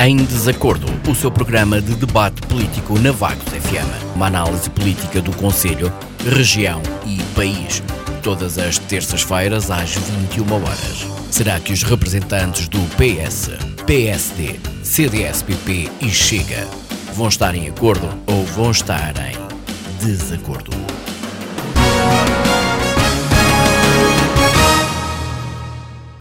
Em Desacordo, o seu programa de debate político na Vagos FM. Uma análise política do Conselho, região e país. Todas as terças-feiras às 21 horas. Será que os representantes do PS, PSD, CDS-PP e Chega vão estar em acordo ou vão estar em desacordo?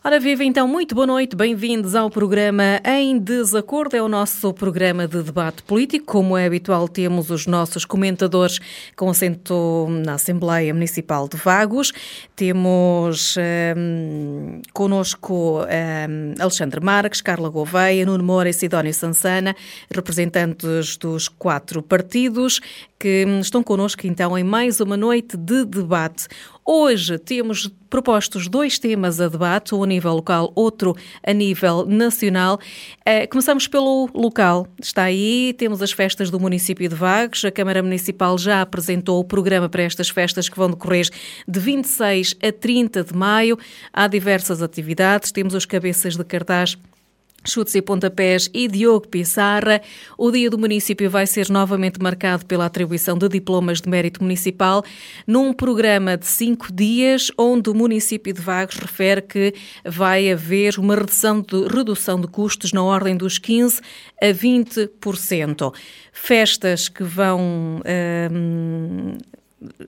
Ora viva então, muito boa noite, bem-vindos ao programa Em Desacordo, é o nosso programa de debate político. Como é habitual, temos os nossos comentadores com assento na Assembleia Municipal de Vagos. Temos um, connosco um, Alexandre Marques, Carla Gouveia, Nuno Moura e Sidónio Sansana, representantes dos quatro partidos que estão connosco então em mais uma noite de debate. Hoje temos propostos dois temas a debate, um a nível local, outro a nível nacional. Uh, começamos pelo local. Está aí, temos as festas do município de Vagos. A Câmara Municipal já apresentou o programa para estas festas que vão decorrer de 26 a 30 de maio. Há diversas atividades, temos os cabeças de cartaz Chutes e pontapés e Diogo Pissarra. O dia do município vai ser novamente marcado pela atribuição de diplomas de mérito municipal num programa de cinco dias, onde o município de Vagos refere que vai haver uma redução de, redução de custos na ordem dos 15% a 20%. Festas que vão hum,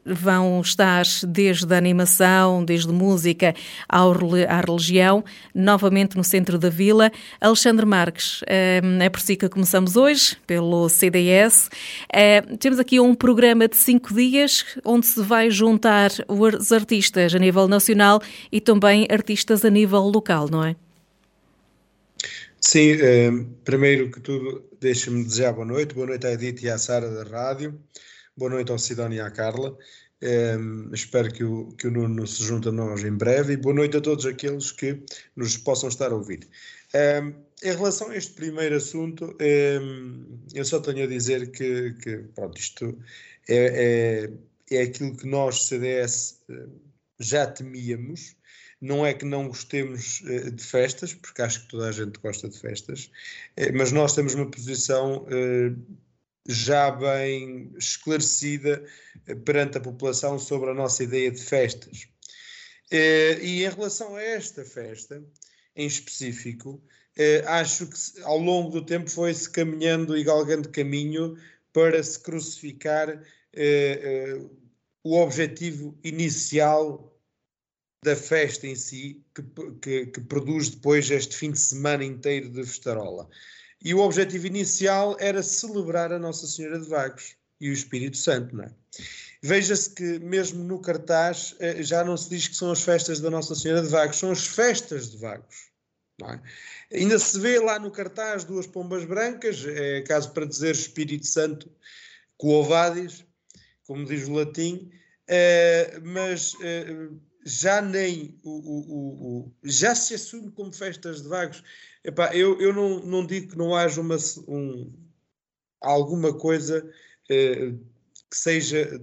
vão estar desde a animação, desde música ao, à religião, novamente no centro da vila. Alexandre Marques, eh, é por si que começamos hoje, pelo CDS. Eh, temos aqui um programa de cinco dias, onde se vai juntar os artistas a nível nacional e também artistas a nível local, não é? Sim, eh, primeiro que tudo, deixa-me desejar boa noite. Boa noite à Edith e à Sara da rádio. Boa noite ao Sidónio e à Carla. Um, ehm, espero que o, que o Nuno se junte a nós em breve e boa noite a todos aqueles que nos possam estar a ouvir. Um, ehm, em relação a este primeiro assunto, um, ehm, eu só tenho a dizer que, que pronto, isto é, é, é aquilo que nós, CDS, já temíamos. Não é que não gostemos uh, de festas, porque acho que toda a gente gosta de festas, uh, mas nós temos uma posição já bem esclarecida eh, perante a população sobre a nossa ideia de festas. Eh, e em relação a esta festa, em específico, eh, acho que ao longo do tempo foi-se caminhando e galgando caminho para se crucificar o objetivo inicial da festa em si, que, que, que, produz depois este fim de semana inteiro de festarola. E o objetivo inicial era celebrar a Nossa Senhora de Vagos e o Espírito Santo, não é? Veja-se que mesmo no cartaz eh, já não se diz que são as festas da Nossa Senhora de Vagos, são as festas de Vagos. É? Ainda se vê lá no cartaz duas pombas brancas, é caso para dizer Espírito Santo coovadis, como diz o latim, é, mas é, já nem o, o, o, já se assume como festas de vagos. Epá, eu, eu não, não digo que não haja uma, um, alguma coisa eh, que seja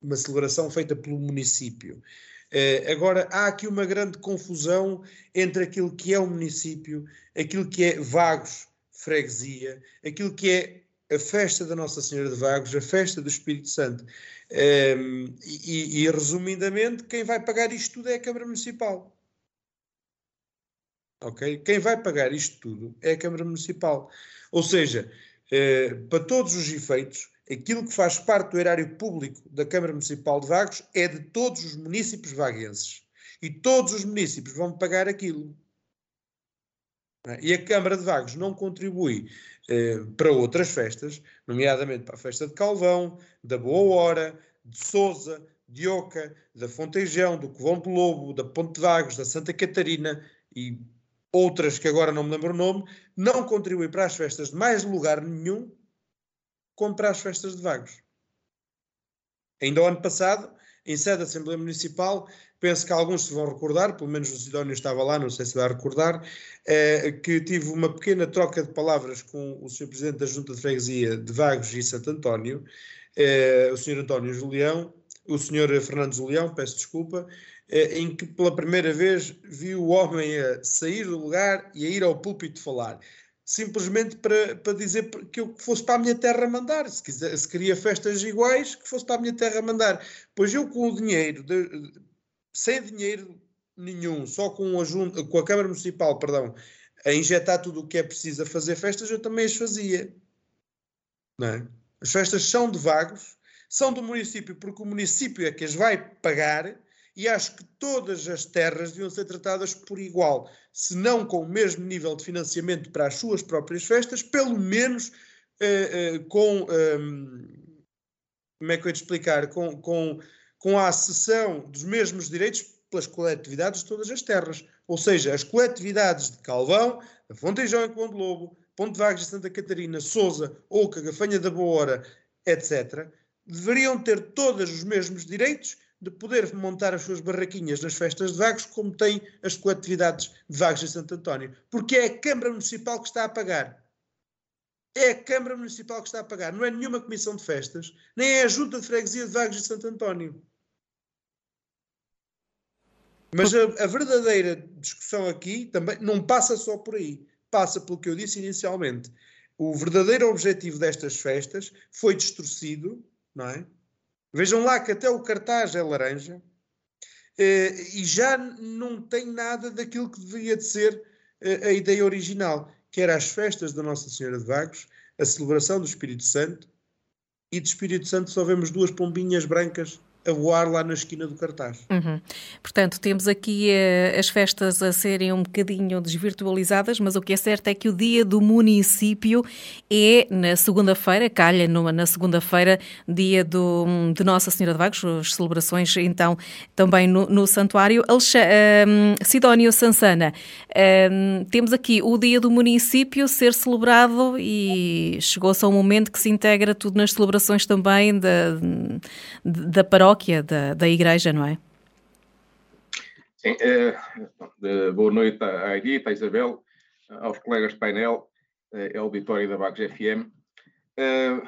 uma celebração feita pelo município. Eh, agora, há aqui uma grande confusão entre aquilo que é o município, aquilo que é Vagos, freguesia, aquilo que é a festa da Nossa Senhora de Vagos, a festa do Espírito Santo. Ehm, e, e, resumidamente, quem vai pagar isto tudo é a Câmara Municipal. Ok? Quem vai pagar isto tudo é a Câmara Municipal. Ou seja, eh, para todos os efeitos, aquilo que faz parte do erário público da Câmara Municipal de Vagos é de todos os municípios vaguenses. E todos os municípios vão pagar aquilo. E a Câmara de Vagos não contribui eh, para outras festas, nomeadamente para a festa de Calvão, da Boa Hora, de Sousa, de Oca, da Fontejão, do Covão de Lobo, da Ponte de Vagos, da Santa Catarina e outras que agora não me lembro o nome, não contribui para as festas de mais lugar nenhum como para as festas de Vagos. Ainda o ano passado, em sede da Assembleia Municipal, penso que alguns se vão recordar, pelo menos o Sidónio estava lá, não sei se vai recordar, eh, que tive uma pequena troca de palavras com o Sr. Presidente da Junta de Freguesia de Vagos e Santo António, eh, o Sr. António Julião, o Sr. Fernando Julião, peço desculpa, em que pela primeira vez vi o homem a sair do lugar e a ir ao púlpito falar. simplesmente para, para dizer que eu fosse para a minha terra mandar. Se, quiser, se queria festas iguais, que fosse para a minha terra mandar. Pois eu, com o dinheiro, de, sem dinheiro nenhum, só com, a, com a Câmara Municipal, perdão, a injetar tudo o que é preciso a fazer festas, eu também as fazia. Não é? As festas são de vagos, são do município, porque o município é que as vai pagar e acho que todas as terras deviam ser tratadas por igual, se não com o mesmo nível de financiamento para as suas próprias festas, pelo menos eh, eh, com. Um, como é que eu ia te explicar? Com, com, com a acessão dos mesmos direitos pelas coletividades de todas as terras. Ou seja, as coletividades de Calvão, da Fontejão em Ponte Lobo, Ponte Vagos de Santa Catarina, Sousa, Oca, Gafanha da Boa etc., deveriam ter todos os mesmos direitos de poder montar as suas barraquinhas nas festas de Vagos, como têm as coletividades de Vagos e Santo António. Porque é a Câmara Municipal que está a pagar. É a Câmara Municipal que está a pagar. Não é nenhuma comissão de festas, nem é a Junta de Freguesia de Vagos e Santo António. Mas a, a, verdadeira discussão aqui também não passa só por aí. Passa pelo que eu disse inicialmente. O verdadeiro objetivo destas festas foi distorcido, não é? Vejam lá que até o cartaz é laranja eh, e já não tem nada daquilo que deveria de ser eh, a ideia original, que era as festas da Nossa Senhora de Vagos, a celebração do Espírito Santo, e de Espírito Santo só vemos duas pombinhas brancas a voar lá na esquina do cartaz. Uhum. Portanto, temos aqui uh, as festas a serem um bocadinho desvirtualizadas, mas o que é certo é que o dia do município é na segunda-feira, calha numa, na segunda-feira, dia do, de Nossa Senhora de Vagos, as celebrações então também no, no santuário. Alex, um, Sidónio Sansana, um, temos aqui o dia do município ser celebrado e chegou-se ao momento que se integra tudo nas celebrações também da, da paróquia paróquia da, da igreja, não é? Sim, é, boa noite à Edith, à Isabel, aos colegas de painel, é, auditório da Bagos FM. É,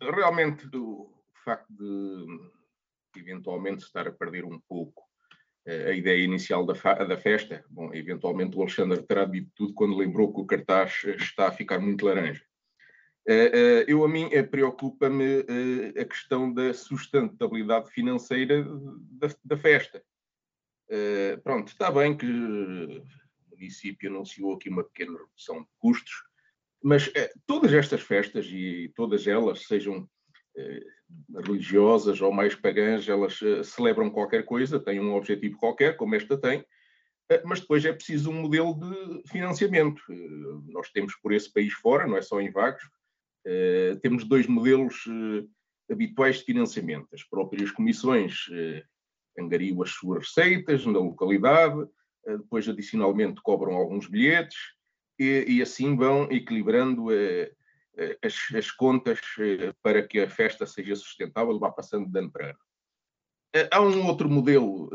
realmente, o facto de eventualmente estar a perder um pouco a ideia inicial da, da, festa. Bom, eventualmente o Alexandre terá dito tudo quando lembrou que o cartaz está a ficar muito laranja. Eh, eh, eu, a mim, eh, preocupa-me a questão da sustentabilidade financeira da, da festa. Pronto, está bem que o município anunciou aqui uma pequena redução de custos, mas todas estas festas, e todas elas, sejam religiosas ou mais pagãs, elas celebram qualquer coisa, têm um objetivo qualquer, como esta tem, mas depois é preciso um modelo de financiamento. Nós temos por esse país fora, não é só em Vagos, temos dois modelos uh, habituais de financiamento. As próprias comissões angariam as suas receitas na localidade, depois adicionalmente cobram alguns bilhetes e, e assim vão equilibrando as, as, contas para que a festa seja sustentável vá passando de ano para ano. Há um outro modelo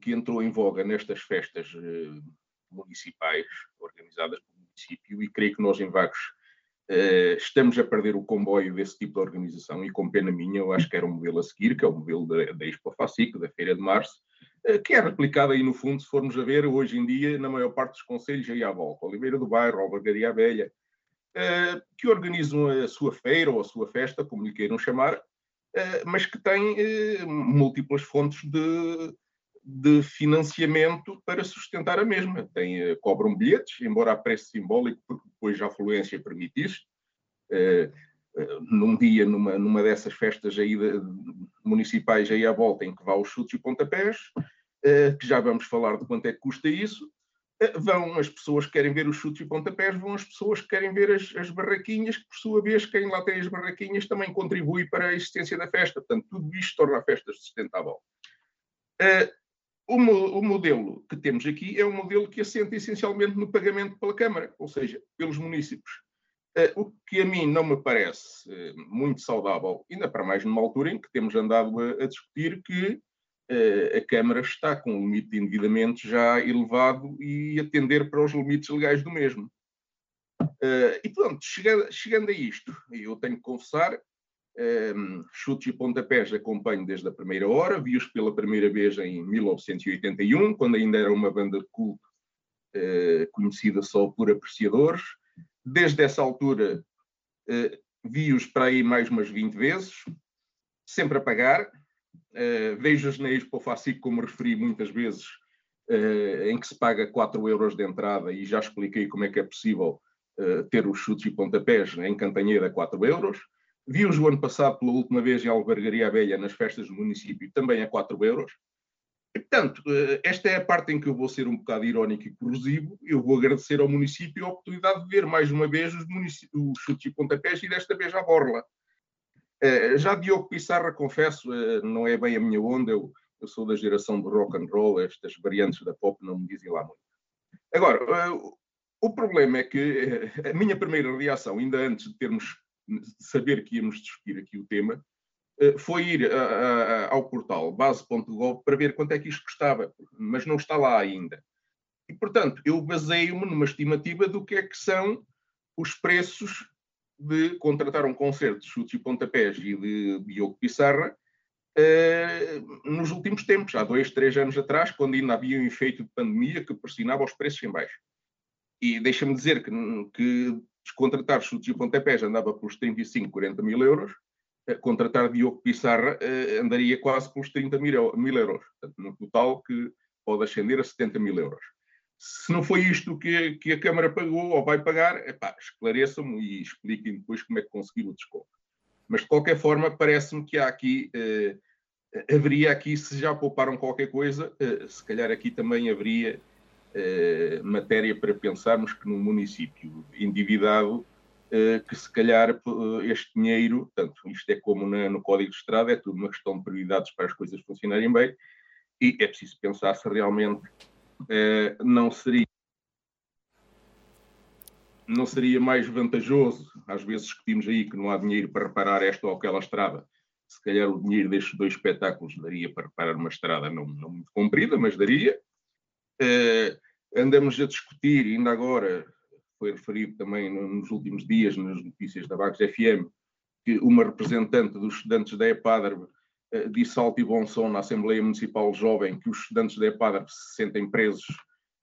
que entrou em voga nestas festas municipais organizadas pelo município e creio que nós em Vagos Uh, estamos a perder o comboio desse tipo de organização e, com pena minha, eu acho que era um modelo a seguir, que é o modelo da, da Expo Facic, da Feira de Março, uh, que é replicado aí no fundo, se formos a ver, hoje em dia, na maior parte dos conselhos aí à volta, Oliveira do Bairro, Albergaria Velha, uh, que organizam a sua feira ou a sua festa, como lhe queiram chamar, mas que têm múltiplas fontes de, de financiamento para sustentar a mesma. Tem, eh, cobram bilhetes, embora a preço simbólico, porque depois a afluência permite isso. Uh, uh, num dia, numa, numa dessas festas aí de, municipais aí à volta, em que vá os chutes e pontapés, que já vamos falar de quanto é que custa isso, vão as pessoas que querem ver os chutes e pontapés, vão as pessoas que querem ver as, as, barraquinhas, que por sua vez, quem lá tem as barraquinhas também contribui para a existência da festa. Portanto, tudo isto torna a festa sustentável. Uh, o, o, modelo que temos aqui é um modelo que assenta essencialmente no pagamento pela Câmara, ou seja, pelos municípios. Uh, o que a mim não me parece uh, muito saudável, ainda para mais numa altura em que temos andado a, a discutir que uh, a Câmara está com um limite de endividamento já elevado e atender para os limites legais do mesmo. e pronto, chegando, chegando a isto, eu tenho que confessar um, chutes e pontapés acompanho desde a primeira hora, vi-os pela primeira vez em 1981, quando ainda era uma banda de culto uh, conhecida só por apreciadores. Desde essa altura, vi-os para aí mais umas 20 vezes, sempre a pagar. Vejo-os na Expo Facic, como referi muitas vezes, em que se paga 4 euros de entrada e já expliquei como é que é possível ter os chutes e pontapés em Cantanheira a 4 euros. Vi-os o ano passado pela última vez em Albergaria Velha, nas festas do município, também a 4 euros. Portanto, eh, esta é a parte em que eu vou ser um bocado irónico e corrosivo. Eu vou agradecer ao município a oportunidade de ver mais uma vez os, os chutes e pontapés e desta vez à borla. Eh, já Diogo Pissarra, confesso, eh, não é bem a minha onda, eu, eu sou da geração do rock and roll, estas variantes da pop não me dizem lá muito. Agora, o problema é que a minha primeira reação, ainda antes de termos saber que íamos discutir aqui o tema, eh, foi ir a, a, ao portal base.gov para ver quanto é que isto custava, mas não está lá ainda. E, portanto, eu baseio-me numa estimativa do que é que são os preços de contratar um concerto de chutes e pontapés e de Diogo Pissarra uh, nos últimos tempos, há dois, três anos atrás, quando ainda havia um efeito de pandemia que pressionava os preços em baixo. E deixa-me dizer que, que contratar chutes e pontapés andava pelos 35, 40 mil euros, eh, contratar Diogo Pissarra eh, andaria quase pelos 30 mil, euros, portanto, no total que pode ascender a 70 mil euros. Se não foi isto que, que a Câmara pagou ou vai pagar, esclareçam-me e expliquem depois como é que conseguiram o desconto. Mas, de qualquer forma, parece-me que há aqui, eh, haveria aqui, se já pouparam qualquer coisa, eh, se calhar aqui também haveria matéria para pensarmos que num município endividado, eh, que se calhar eh, este dinheiro, portanto, isto é como na, no Código de Estrada, é tudo uma questão de prioridades para as coisas funcionarem bem, e é preciso pensar se realmente não seria não seria mais vantajoso, às vezes discutimos aí que não há dinheiro para reparar esta ou aquela estrada, se calhar o dinheiro destes dois espetáculos daria para reparar uma estrada não, não muito comprida, mas daria. Uh, andamos a discutir, ainda agora foi referido também nos últimos dias nas notícias da Vagos FM, que uma representante dos estudantes da EPADR uh, disse alto e bom som na Assembleia Municipal Jovem que os estudantes da EPADR se sentem presos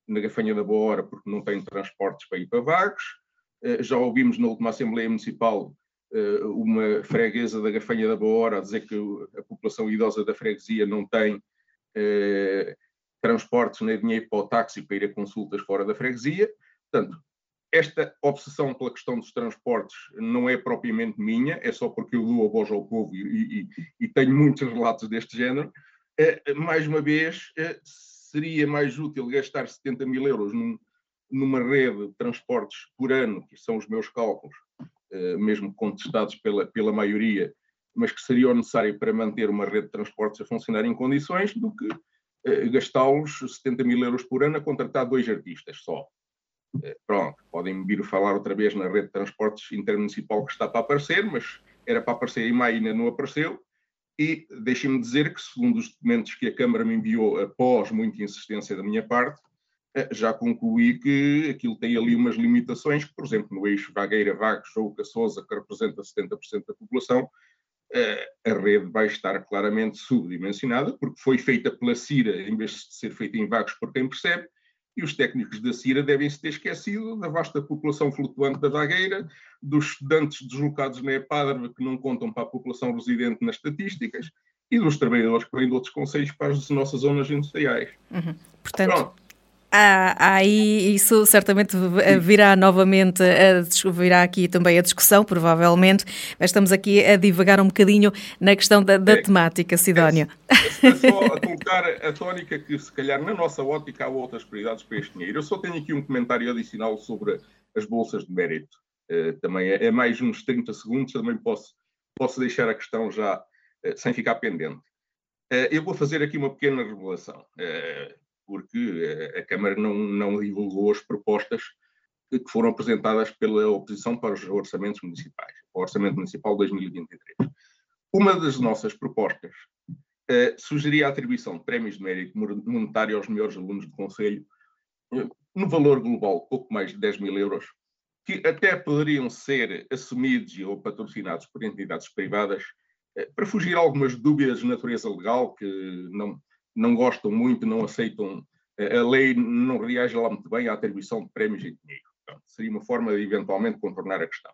na gafanha da boa hora porque não têm transportes para ir para Vagos. Uh, já ouvimos na última Assembleia Municipal uh, uma freguesa da gafanha da boa hora dizer que a população idosa da freguesia não tem transportes nem dinheiro para o táxi para ir a consultas fora da freguesia. Portanto, esta obsessão pela questão dos transportes não é propriamente minha, é só porque eu dou a voz ao povo e, e, e tenho muitos relatos deste género. É, mais uma vez, é, seria mais útil gastar 70 mil euros num, numa rede de transportes por ano, que são os meus cálculos, é, mesmo contestados pela, pela maioria, mas que seriam necessários para manter uma rede de transportes a funcionar em condições, do que eh, gastá-los 70 mil euros por ano a contratar dois artistas só. Eh, pronto, podem vir falar outra vez na rede de transportes intermunicipal que está para aparecer, mas era para aparecer em maio e ainda não apareceu. E deixem-me dizer que, segundo os documentos que a Câmara me enviou após muita insistência da minha parte, eh, já concluí que aquilo tem ali umas limitações, que, por exemplo, no eixo Vagueira-Vagos ou Caçosa, que representa 70% da população, a rede vai estar claramente subdimensionada, porque foi feita pela CIRA em vez de ser feita em vagos por quem percebe, e os técnicos da CIRA devem se ter esquecido da vasta população flutuante da vagueira, dos estudantes deslocados na EPADRV que não contam para a população residente nas estatísticas, e dos trabalhadores que vêm de outros conselhos para as nossas zonas industriais. Uhum. Portanto, Pronto. Há, aí isso certamente virá novamente, a, virá aqui também a discussão, provavelmente, mas estamos aqui a divagar um bocadinho na questão da, da é, temática, Sidónio. É, é só a colocar a tónica que, se calhar, na nossa ótica há outras prioridades para este dinheiro. Eu só tenho aqui um comentário adicional sobre as bolsas de mérito. Uh, também é, é, mais uns 30 segundos, também posso, posso deixar a questão já uh, sem ficar pendente. Uh, eu vou fazer aqui uma pequena revelação porque a Câmara não, não divulgou as propostas que foram apresentadas pela oposição para os orçamentos municipais, o Orçamento Municipal 2023. Uma das nossas propostas uh, sugeria a atribuição de prémios de mérito monetário aos melhores alunos do Conselho, uh, no valor global pouco mais de 10 mil euros, que até poderiam ser assumidos ou patrocinados por entidades privadas, uh, para fugir a algumas dúvidas de natureza legal que não, não gostam muito, não aceitam, a lei não reage lá muito bem à atribuição de prémios em dinheiro. Pronto, seria uma forma de eventualmente contornar a questão.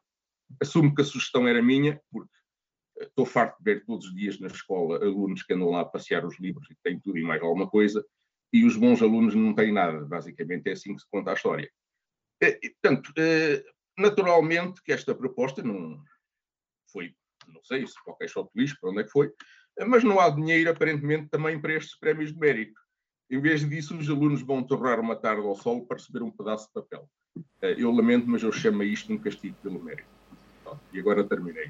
Assumo que a sugestão era minha, porque eh, estou farto de ver todos os dias na escola alunos que andam lá a passear os livros e têm tudo e mais alguma coisa, e os bons alunos não têm nada. Basicamente é assim que se conta a história. Eh, e, portanto, eh, naturalmente que esta proposta não foi, não sei se qualquer shot lixo, para onde é que foi, mas não há dinheiro aparentemente também para estes prémios de mérito. Em vez disso, os alunos vão torrar uma tarde ao sol para receber um pedaço de papel. Eu lamento, mas eu chamo isto um castigo pelo mérito. E agora terminei.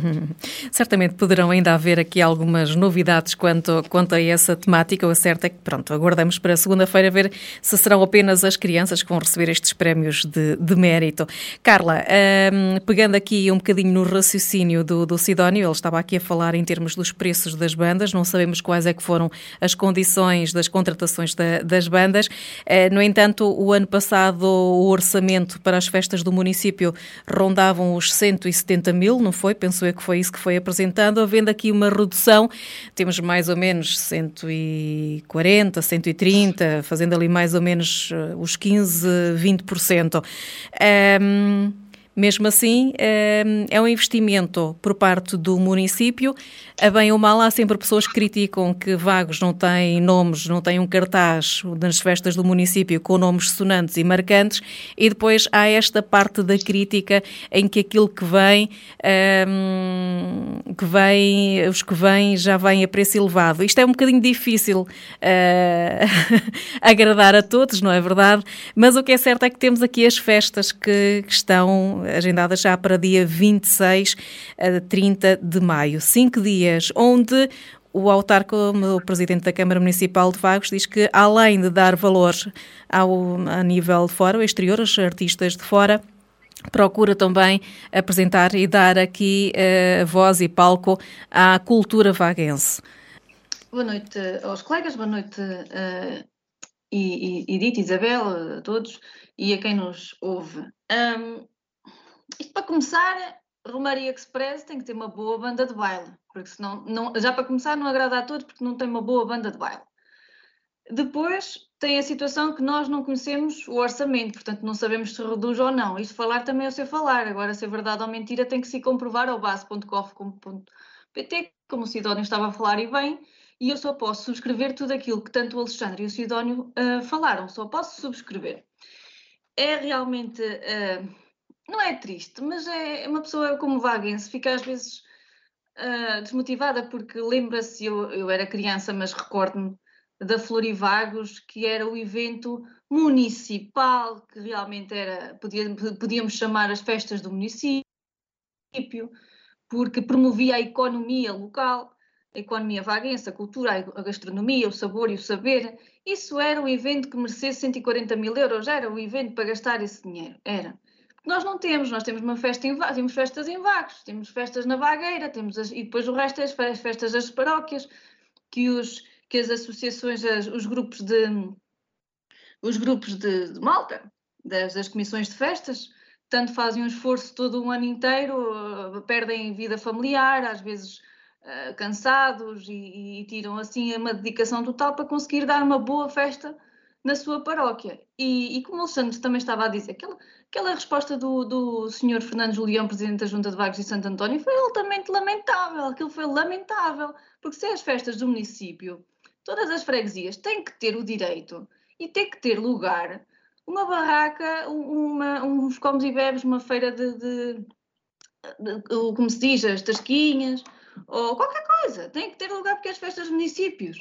Certamente poderão ainda haver aqui algumas novidades quanto, quanto a essa temática. O certo é que, pronto, aguardamos para segunda-feira ver se serão apenas as crianças que vão receber estes prémios de, de mérito. Carla, um, pegando aqui um bocadinho no raciocínio do, do Sidónio, ele estava aqui a falar em termos dos preços das bandas, não sabemos quais é que foram as condições das contratações da, das bandas. Uh, no entanto, o ano passado o orçamento para as festas do município rondavam os 170 mil, não foi? Penso eu que foi isso que foi apresentado. Havendo aqui uma redução, temos mais ou menos 140, 130, fazendo ali mais ou menos eh, os 15, 20%. Um, mesmo assim, ehm, é um investimento por parte do município. A bem ou mal, há sempre pessoas que criticam que Vagos não tem nomes, não tem um cartaz nas festas do município com nomes sonantes e marcantes, e depois há esta parte da crítica em que aquilo que vem, ehm, que vem os que vêm já vêm a preço elevado. Isto é um bocadinho difícil uh, agradar a todos, não é verdade? Mas o que é certo é que temos aqui as festas que, que estão agendadas já para dia 26 a 30 de maio. Cinco dias onde o autarca, o presidente da Câmara Municipal de Vagos, diz que além de dar valor ao, a nível de fora, ao exterior, aos artistas de fora, procura também apresentar e dar aqui uh, voz e palco à cultura vaguense. Boa noite aos colegas, boa noite uh, e, e, Edith, Isabel, a todos e a quem nos ouve. Um, isto para começar, Romaria Express tem que ter uma boa banda de baile, porque senão, não, já para começar, não agrada a todos porque não tem uma boa banda de baile. Depois tem a situação que nós não conhecemos o orçamento, portanto não sabemos se reduz ou não. Isto falar também é o seu falar, agora se é verdade ou mentira tem que se comprovar ao base.cof.pt, como o Sidónio estava a falar e bem, e eu só posso subscrever tudo aquilo que tanto o Alexandre e o Sidónio uh, falaram, só posso subscrever. É realmente... Uh, não é triste, mas é, é uma pessoa como Vaguense, fica às vezes uh, desmotivada porque lembra-se, eu, eu era criança, mas recordo-me da Florivagos, que era o evento municipal, que realmente era, podíamos chamar as festas do município, porque promovia a economia local, a economia vaguense, a cultura, a gastronomia, o sabor e o saber. Isso era um evento que merecesse 140 mil euros, era o evento para gastar esse dinheiro, era. Nós não temos, nós temos uma festa em temos festas em vagos, temos festas na vagueira, temos as, e depois o resto é as festas das paróquias, que, os, que as associações, as, os grupos de os grupos de, de malta, das, das, comissões de festas, tanto fazem um esforço todo um ano inteiro, uh, perdem vida familiar, às vezes uh, cansados, e, e, tiram assim uma dedicação total para conseguir dar uma boa festa na sua paróquia. E, e como o Alexandre também estava a dizer, aquela, aquela resposta do, do senhor Fernando Julião, presidente da Junta de Vagos de Santo António, foi altamente lamentável. Aquilo foi lamentável, porque se é as festas do município, todas as freguesias têm que ter o direito e têm que ter lugar uma barraca, uma, uns comes e bebes, uma feira de, de, de, de como se diz, as tasquinhas, ou qualquer coisa. Tem que ter lugar porque é as festas dos municípios.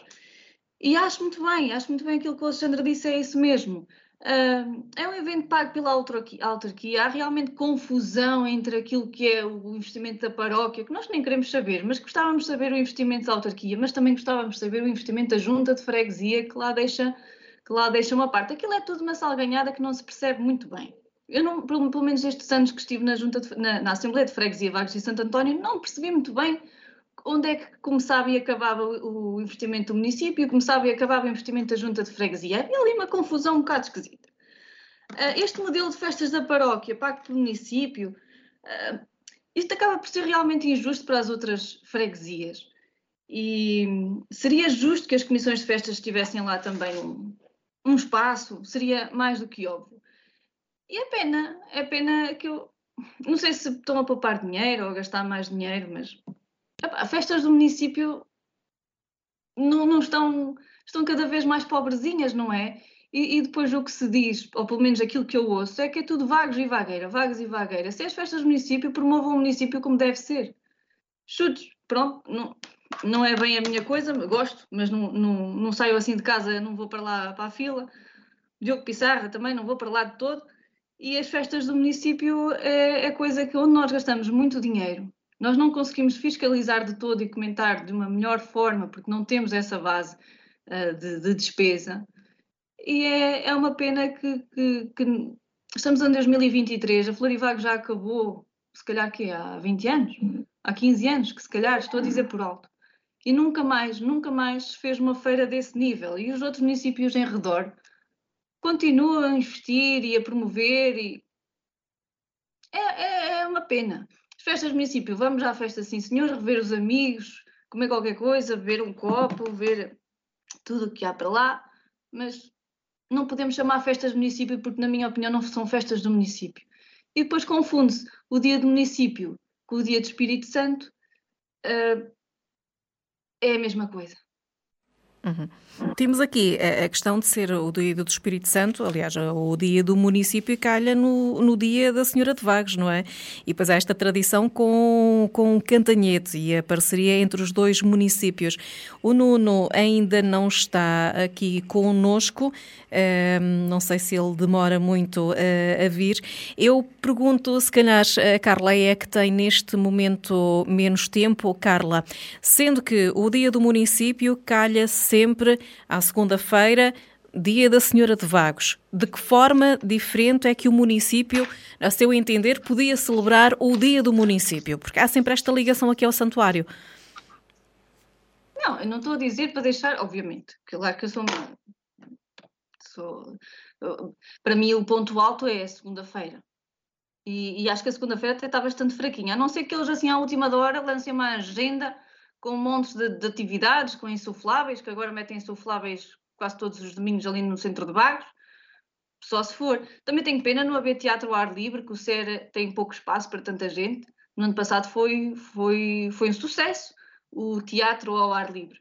E acho muito bem, acho muito bem aquilo que o Alexandre disse, é isso mesmo. Uh, é um evento pago pela autarquia, há realmente confusão entre aquilo que é o investimento da paróquia, que nós nem queremos saber, mas gostávamos de saber o investimento da autarquia, mas também gostávamos de saber o investimento da junta de freguesia, que lá deixa, que lá deixa uma parte. Aquilo é tudo uma salganhada que não se percebe muito bem. Eu, não, pelo, pelo menos estes anos que estive na, junta de, na, na Assembleia de Freguesia Vagos de Santo António, não percebi muito bem onde é que começava e acabava o investimento do município, começava e acabava o investimento da junta de freguesia. Havia ali uma confusão um bocado esquisita. Ah, este modelo de festas da paróquia, pacto do município, ah, isto acaba por ser realmente injusto para as outras freguesias. E seria justo que as comissões de festas tivessem lá também um, um espaço, seria mais do que óbvio. e é pena, é pena que eu não sei se estão a poupar dinheiro ou a gastar mais dinheiro, mas as festas do município não, não estão, estão cada vez mais pobrezinhas, não é? E, e, depois o que se diz, ou pelo menos aquilo que eu ouço, é que é tudo vagos e vagueira, vagos e vagueira. Se as festas do município promovam o município como deve ser. Chutes, pronto, não, não é bem a minha coisa, gosto, mas não, não, não saio assim de casa, não vou para lá para a fila. Diogo Pissarra também, não vou para lá de todo. E as festas do município é, é coisa que onde nós gastamos muito dinheiro, nós não conseguimos fiscalizar de todo e comentar de uma melhor forma, porque não temos essa base uh, de, de, despesa. E é, é uma pena que, que, que, estamos em 2023, a Florivago já acabou, se calhar que há 20 anos, há 15 anos, que se calhar estou a dizer por alto. E nunca mais, nunca mais fez uma feira desse nível. E os outros municípios em redor continuam a investir e a promover e é, é, é uma pena. As festas do município, vamos à festa sim senhor, rever os amigos, comer qualquer coisa, beber um copo, ver tudo o que há para lá, mas não podemos chamar festas do município porque, na minha opinião, não são festas do município. E depois confunde-se o dia do município com o dia do Espírito Santo, uh, é a mesma coisa. Uhum. Temos aqui a questão de ser o dia do Espírito Santo, aliás, o dia do município calha no, no dia da Senhora de Vagos, não é? E depois há esta tradição com, com o Cantanhete e a parceria entre os dois municípios. O Nuno ainda não está aqui conosco, um, não sei se ele demora muito a, a vir. Eu pergunto, se calhar a Carla é que tem neste momento menos tempo. Carla, sendo que o dia do município calha sempre à segunda-feira, Dia da Senhora de Vagos. De que forma diferente é que o município, a seu entender, podia celebrar o Dia do Município? Porque há sempre esta ligação aqui ao santuário. Não, eu não estou a dizer para deixar, obviamente, que lá que eu sou uma. Sou, para mim, o ponto alto é a segunda-feira. E, e, acho que a segunda-feira até está bastante fraquinha, a não ser que eles, assim, à última hora, lancem uma agenda com montes de, de, atividades, com insufláveis, que agora metem insufláveis quase todos os domingos ali no centro de Bagos, só se for. Também tenho pena não haver teatro ao ar livre, que o SER tem pouco espaço para tanta gente. No ano passado foi, foi, foi um sucesso o teatro ao ar livre.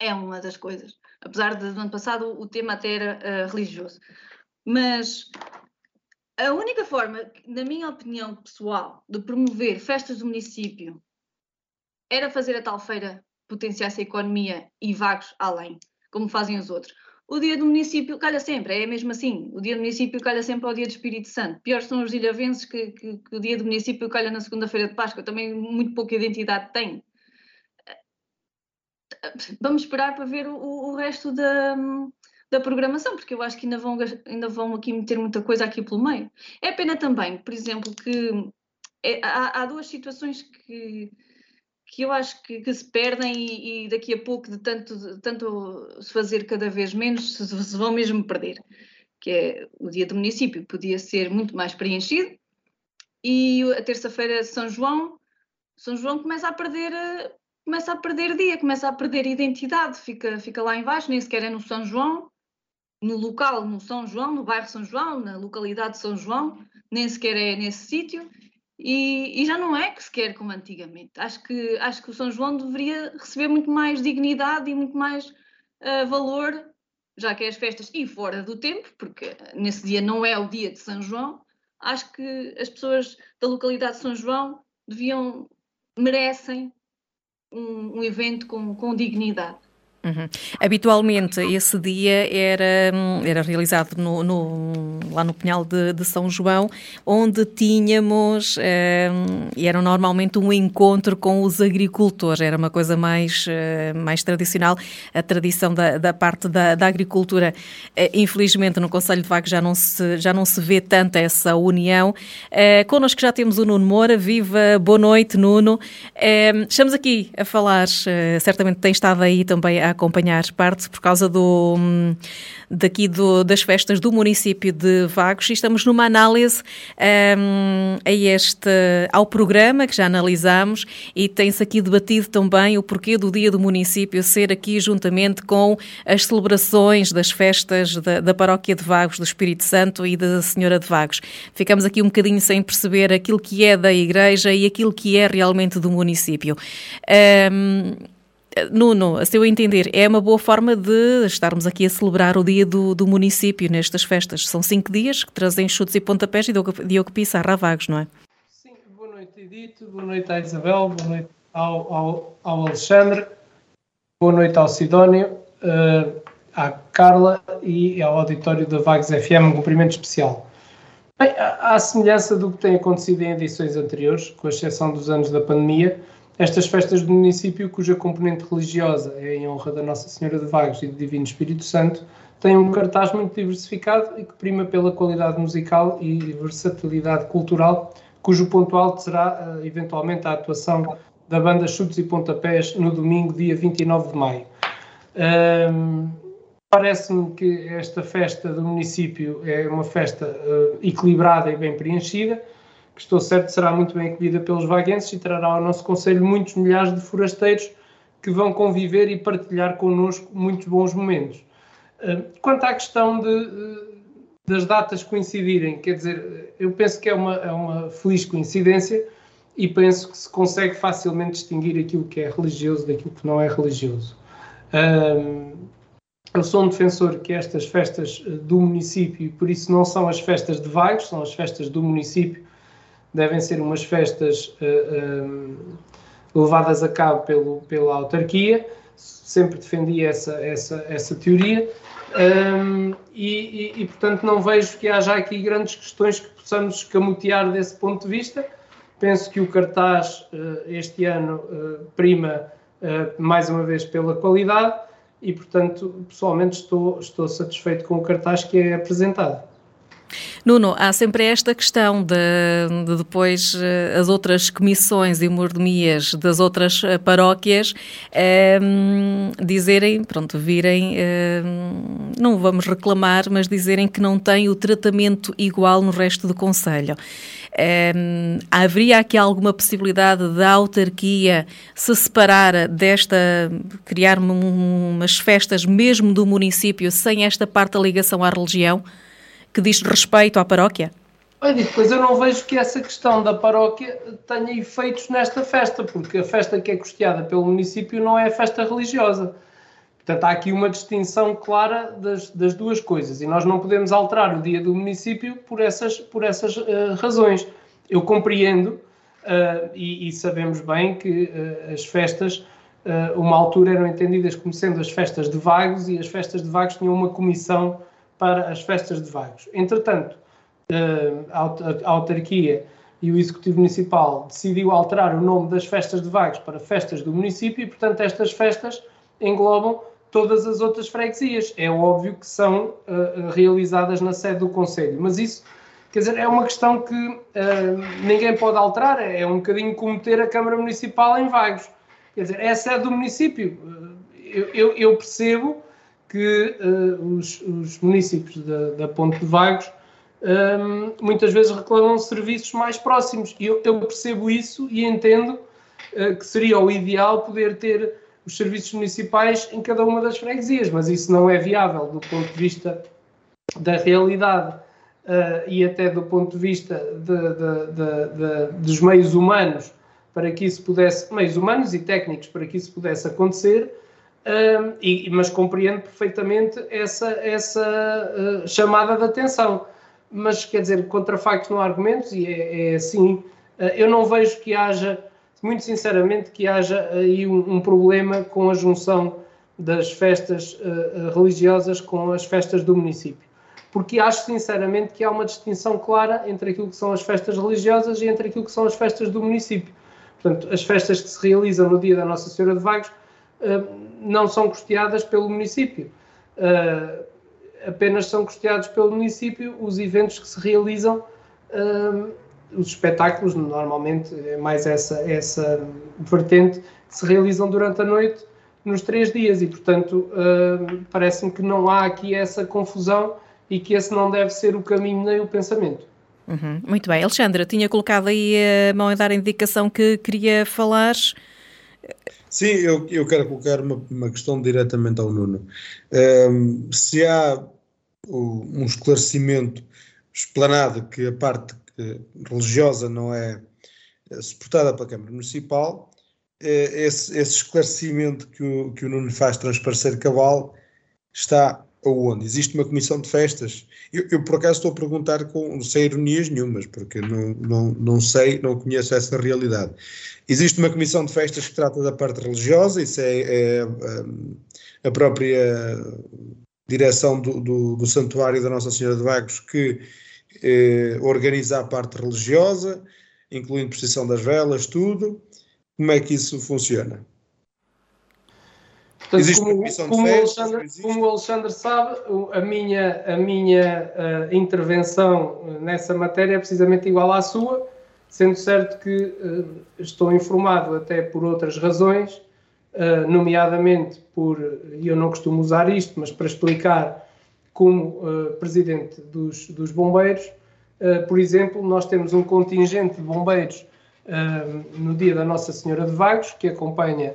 É uma das coisas. Apesar de no ano passado o tema até era uh, religioso. Mas a única forma, na minha opinião pessoal, de promover festas do município era fazer a tal feira potenciar-se a economia e vagos além, como fazem os outros. O dia do município calha sempre, é mesmo assim. O dia do município calha sempre ao dia do Espírito Santo. Pior são os ilhavenses que, que, que o dia do município calha na segunda-feira de Páscoa. Também muito pouca identidade tem. Vamos esperar para ver o, o resto da, da programação, porque eu acho que ainda vão, ainda vão aqui meter muita coisa aqui pelo meio. É pena também, por exemplo, que é, há, há duas situações que que eu acho que, que se perdem e, e, daqui a pouco, de tanto, de tanto se fazer cada vez menos, se, se, vão mesmo perder. Que é o dia do município, podia ser muito mais preenchido, e a terça-feira São João, São João começa a perder começa a perder dia, começa a perder identidade, fica, fica lá embaixo, nem sequer é no São João, no local, no São João, no bairro São João, na localidade de São João, nem sequer é nesse sítio, e, e, já não é que se quer como antigamente. Acho que, acho que o São João deveria receber muito mais dignidade e muito mais uh, valor, já que é as festas e fora do tempo, porque nesse dia não é o dia de São João. Acho que as pessoas da localidade de São João deviam, merecem um, um evento com, com dignidade. Uhum. Habitualmente esse dia era, era realizado no, no, lá no Pinhal de, de, São João, onde tínhamos, um, e era normalmente um encontro com os agricultores, era uma coisa mais, uh, mais tradicional, a tradição da, da parte da, da agricultura. Uh, infelizmente no Conselho de Vagos já não se, já não se vê tanto essa união. Uh, connosco já temos o Nuno Moura, viva, boa noite Nuno. Uh, estamos aqui a falar, certamente tem estado aí também a acompanhar parte por causa do daqui do, das festas do município de Vagos e estamos numa análise um, a este, ao programa que já analisamos e tem-se aqui debatido também o porquê do dia do município ser aqui juntamente com as celebrações das festas da, da paróquia de Vagos, do Espírito Santo e da Senhora de Vagos. Ficamos aqui um bocadinho sem perceber aquilo que é da igreja e aquilo que é realmente do município. Um, Nuno, a seu entender, é uma boa forma de estarmos aqui a celebrar o dia do, do município nestas festas. São cinco dias que trazem chutes e pontapés e Diogo Pissarra a vagos, não é? Sim, boa noite Edito, boa noite à Isabel, boa noite ao, ao, ao Alexandre, boa noite ao Sidónio, uh, à Carla e ao auditório da Vagos FM, um cumprimento especial. Bem, à semelhança do que tem acontecido em edições anteriores, com exceção dos anos da pandemia, estas festas do município, cuja componente religiosa é em honra da Nossa Senhora de Vagos e do Divino Espírito Santo, têm um cartaz muito diversificado e que prima pela qualidade musical e versatilidade cultural, cujo ponto alto será uh, eventualmente a atuação da banda Chutes e Pontapés no domingo, dia 29 de maio. Um, Parece-me que esta festa do município é uma festa uh, equilibrada e bem preenchida que estou certo será muito bem acolhida pelos vaguenses e trará ao nosso Conselho muitos milhares de forasteiros que vão conviver e partilhar connosco muitos bons momentos. Eh, quanto à questão de, eh, das datas coincidirem, quer dizer, eu penso que é uma, é uma feliz coincidência e penso que se consegue facilmente distinguir aquilo que é religioso daquilo que não é religioso. Eh, eu sou um defensor que estas festas do município, por isso não são as festas de Vagos, são as festas do município, devem ser umas festas uh, eh, eh, levadas a cabo pelo, pela autarquia, sempre defendi essa, essa, essa teoria, um, e, e, e, portanto não vejo que haja aqui grandes questões que possamos escamotear desse ponto de vista. Penso que o cartaz uh, este ano uh, prima mais uma vez pela qualidade e, portanto, pessoalmente estou, estou satisfeito com o cartaz que é apresentado. Nuno, há sempre esta questão de, de depois eh, as outras comissões e mordomias das outras eh, paróquias um, ehm, dizerem, pronto, virem, um, ehm, não vamos reclamar, mas dizerem que não tem o tratamento igual no resto do Conselho. Um, ehm, haveria aqui alguma possibilidade da autarquia se separar desta, criar umas festas mesmo do município sem esta parte da ligação à religião? Que diz respeito à paróquia? Olha, eu não vejo que essa questão da paróquia tenha efeitos nesta festa, porque a festa que é custeada pelo município não é a festa religiosa. Portanto, há aqui uma distinção clara das, das duas coisas e nós não podemos alterar o dia do município por essas, por essas uh, razões. Eu compreendo uh, e, e, sabemos bem que uh, as festas, uma altura, eram entendidas como sendo as festas de vagos e as festas de vagos tinham uma comissão para as festas de vagos. Entretanto, eh, a autarquia e o Executivo Municipal decidiu alterar o nome das festas de vagos para festas do município e, portanto, estas festas englobam todas as outras freguesias. É óbvio que são uh, realizadas na sede do Conselho, mas isso, quer dizer, é uma questão que uh, ninguém pode alterar, é um bocadinho como ter a Câmara Municipal em vagos. Quer dizer, é a sede do município. Eu, eu, eu percebo que uh, os, os, municípios da, da Ponte de Vagos um, ehm, muitas vezes reclamam serviços mais próximos. E eu, eu percebo isso e entendo uh, que seria o ideal poder ter os serviços municipais em cada uma das freguesias, mas isso não é viável do ponto de vista da realidade uh, e até do ponto de vista de, de, de, dos meios humanos para que isso pudesse, meios humanos e técnicos para que isso pudesse acontecer, Uh, e, mas compreendo perfeitamente essa, essa uh, chamada de atenção. Mas, quer dizer, contra factos não há argumentos, e é, é assim. Uh, eu não vejo que haja, muito sinceramente, que haja aí um, um problema com a junção das festas ah, religiosas com as festas do município. Porque acho, sinceramente, que há uma distinção clara entre aquilo que são as festas religiosas e entre aquilo que são as festas do município. Portanto, as festas que se realizam no dia da Nossa Senhora de Vagos não são custeadas pelo município. Eh, apenas são custeados pelo município os eventos que se realizam, eh, os espetáculos, normalmente é mais essa, essa vertente, que se realizam durante a noite nos três dias e, portanto, parece-me que não há aqui essa confusão e que esse não deve ser o caminho nem o pensamento. Uhum, muito bem. Alexandra, tinha colocado aí a mão a dar a indicação que queria falar. Sim, eu, eu quero colocar uma, uma questão diretamente ao Nuno. Um, se há um esclarecimento explanado que a parte religiosa não é suportada pela Câmara Municipal, eh, esse, esse esclarecimento que o, que o Nuno faz transparecer cabal está aonde? Existe uma comissão de festas? Eu, eu, por acaso estou a perguntar com, sem ironias nenhumas, porque não, não, não sei, não conheço essa realidade. Existe uma comissão de festas que trata da parte religiosa, isso é, é, é a própria direção do, do, do, Santuário da Nossa Senhora de Vagos que eh, organiza a parte religiosa, incluindo precisão das velas, tudo. Como é que isso funciona? Portanto, existe como, como, o Alexandre, como, o Alexandre, sabe, a minha, a minha uh, intervenção eh, nessa matéria é precisamente igual à sua, sendo certo que uh, estou informado até por outras razões, uh, nomeadamente por, e eu não costumo usar isto, mas para explicar como presidente dos, dos bombeiros, por exemplo, nós temos um contingente de bombeiros no dia da Nossa Senhora de Vagos, que acompanha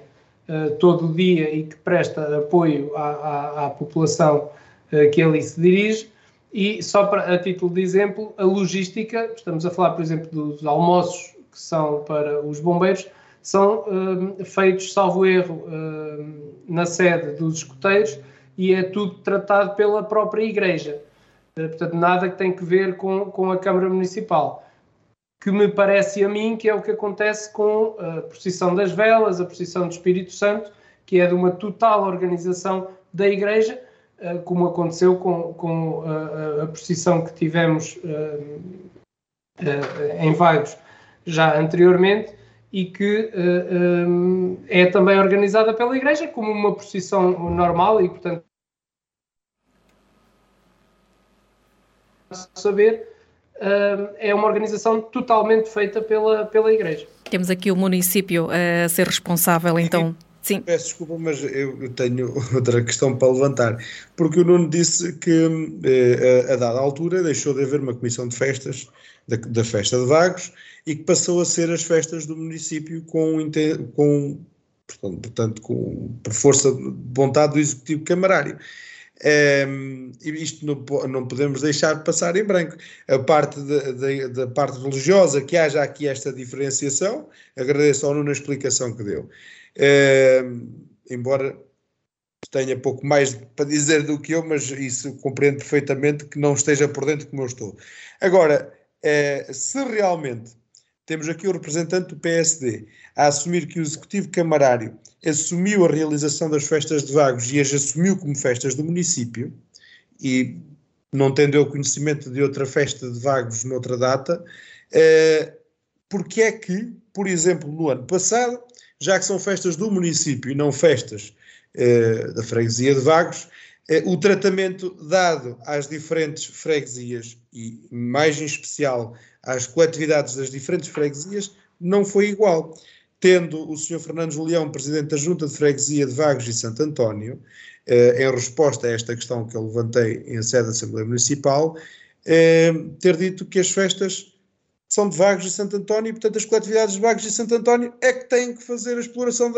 uh, todo o dia e que presta apoio à, à, à população uh, que ali se dirige. E só para, a título de exemplo, a logística, estamos a falar, por exemplo, dos almoços que são para os bombeiros, são uh, feitos, salvo erro, na sede dos escoteiros e é tudo tratado pela própria Igreja. portanto, nada que tem que ver com, com a Câmara Municipal que me parece a mim que é o que acontece com a procissão das velas, a procissão do Espírito Santo, que é de uma total organização da Igreja, eh, como aconteceu com, com a, a procissão que tivemos eh, eh, em Vagos já anteriormente e que é também organizada pela Igreja como uma procissão normal e, portanto, saber é uma organização totalmente feita pela, pela Igreja. Temos aqui o município a ser responsável, então. Sim. Peço desculpa, mas eu tenho outra questão para levantar. Porque o Nuno disse que eh, a dada altura deixou de haver uma comissão de festas, da, da festa de Vagos, e que passou a ser as festas do município com, com portanto, com, por força de vontade do Executivo Camarário. Um, e isto não, não, podemos deixar passar em branco. A parte da parte religiosa, que haja aqui esta diferenciação, agradeço ao Nuno a explicação que deu. Um, embora tenha pouco mais para dizer do que eu, mas isso compreendo perfeitamente que não esteja por dentro como eu estou. Agora, uh, se realmente temos aqui o representante do PSD a assumir que o Executivo Camarário assumiu a realização das festas de Vagos e as assumiu como festas do município, e não tendo eu conhecimento de outra festa de Vagos noutra data, eh, porque é que, por exemplo, no ano passado, já que são festas do município e não festas eh, da freguesia de Vagos, eh, o tratamento dado às diferentes freguesias e, mais em especial, às coletividades das diferentes freguesias não foi igual tendo o Sr. Fernando Julião, Presidente da Junta de Freguesia de Vagos e Santo António, eh, em resposta a esta questão que eu levantei em sede da Assembleia Municipal, eh, ter dito que as festas são de Vagos e Santo António e, portanto, as coletividades de Vagos e Santo António é que têm que fazer a exploração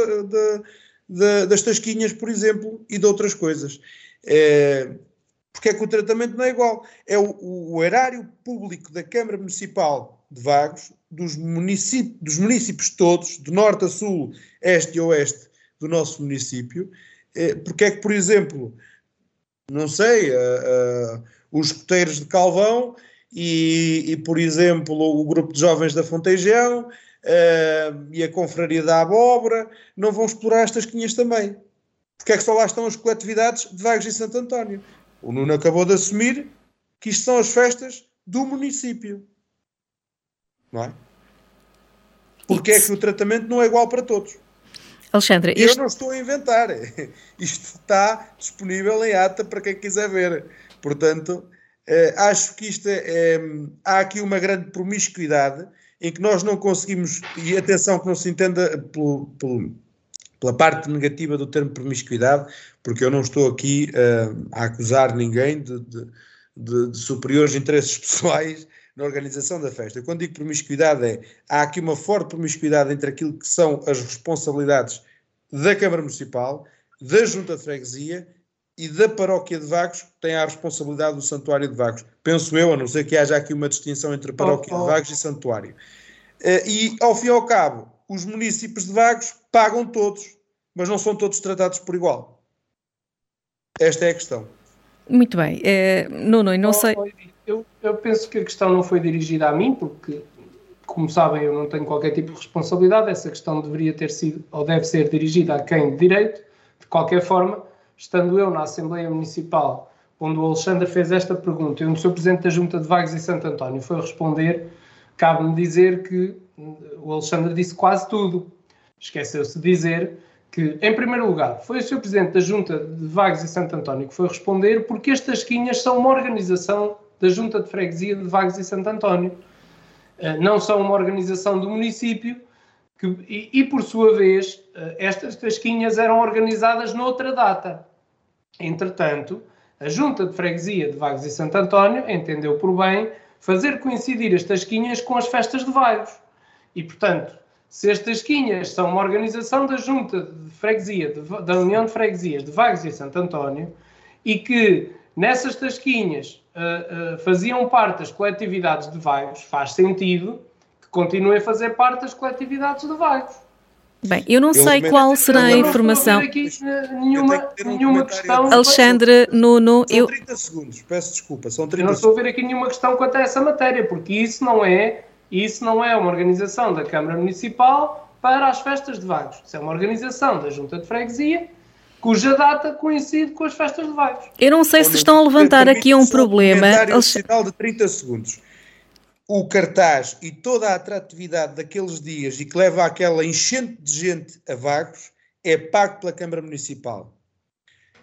das tasquinhas, por exemplo, e de outras coisas. Eh, porque é que o tratamento não é igual. É o, o erário público da Câmara Municipal de Vagos dos, dos municípios todos, de norte a sul, este e oeste do nosso município, eh, porque é que, por exemplo, não sei, uh, uh, os escoteiros de Calvão e, e, por exemplo, o grupo de jovens da Fontejão e a confraria da Abóbora não vão explorar estas quinhas também. Porque é que só lá estão as coletividades de Vagos e Santo António? O Nuno acabou de assumir que isto são as festas do município não é? Porque é que o tratamento não é igual para todos. Alexandre, eu não estou a inventar. Isto está disponível em ata para quem quiser ver. Portanto, eh, acho que isto é, é, há aqui uma grande promiscuidade em que nós não conseguimos, e atenção que não se entenda pelo, pelo, pela parte negativa do termo promiscuidade, porque eu não estou aqui uh, a acusar ninguém de, de, de, de, superiores interesses pessoais na organização da festa. Quando digo promiscuidade é, há aqui uma forte promiscuidade entre aquilo que são as responsabilidades da Câmara Municipal, da Junta de Freguesia e da Paróquia de Vagos, que tem a responsabilidade do Santuário de Vagos. Penso eu, a não ser que haja aqui uma distinção entre Paróquia de Vagos e Santuário. Uh, e, ao fim e ao cabo, os municípios de Vagos pagam todos, mas não são todos tratados por igual. Esta é a questão. Muito bem. É, Nuno, não sei. Eu, eu penso que a questão não foi dirigida a mim, porque, como sabem, eu não tenho qualquer tipo de responsabilidade. Essa questão deveria ter sido, ou deve ser dirigida a quem de direito. De qualquer forma, estando eu na Assembleia Municipal, onde o Alexandre fez esta pergunta e onde o Sr. Presidente da Junta de Vagos e Santo António foi responder, cabe-me dizer que o Alexandre disse quase tudo. Esqueceu-se de dizer que, em primeiro lugar, foi o Sr. Presidente da Junta de Vagos e Santo António que foi responder porque estas quinhas são uma organização da Junta de Freguesia de Vagos e Santo António. Eh, não são uma organização do município que, e, e, por sua vez, eh, estas tasquinhas eram organizadas noutra data. Entretanto, a Junta de Freguesia de Vagos e Santo António entendeu por bem fazer coincidir as tasquinhas com as festas de Vagos. E, portanto, se as tasquinhas são uma organização da Junta de Freguesia, de, da União de Freguesias de Vagos e Santo António, e que nessas tasquinhas uh, uh, faziam parte das coletividades de Vagos, faz sentido que continuem a fazer parte das coletividades de Vagos. Bem, eu não eu sei qual será a informação. Aqui nenhuma, nenhuma questão. Alexandre, Nuno, são eu. 30 segundos, peço desculpa, são 30 Eu não estou a ver aqui nenhuma questão quanto a essa matéria, porque isso não é, isso não é uma organização da Câmara Municipal para as festas de vagos. Isso é uma organização da Junta de Freguesia cuja data coincide com as festas de vagos. Eu não sei se estão a levantar aqui um problema. Um final de 30 segundos o cartaz e toda a atratividade daqueles dias e que leva àquela enchente de gente a vagos é pago pela Câmara Municipal.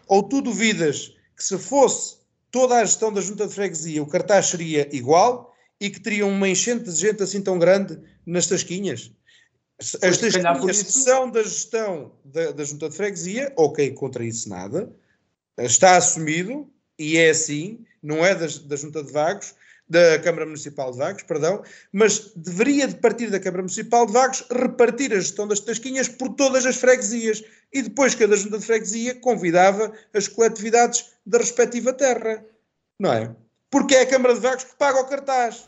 Ou tu duvidas que se fosse toda a gestão da Junta de Freguesia o cartaz seria igual e que teriam uma enchente de gente assim tão grande nas tasquinhas? As tasquinhas são da gestão da, da Junta de Freguesia, ok, contra isso nada, está assumido e é assim, não é da, da Junta de Vagos, da Câmara Municipal de Vagos, perdão, mas deveria de partir da Câmara Municipal de Vagos repartir a gestão das tasquinhas por todas as freguesias e depois cada junta de freguesia convidava as coletividades da respectiva terra, não é? Porque é a Câmara de Vagos que paga o cartaz.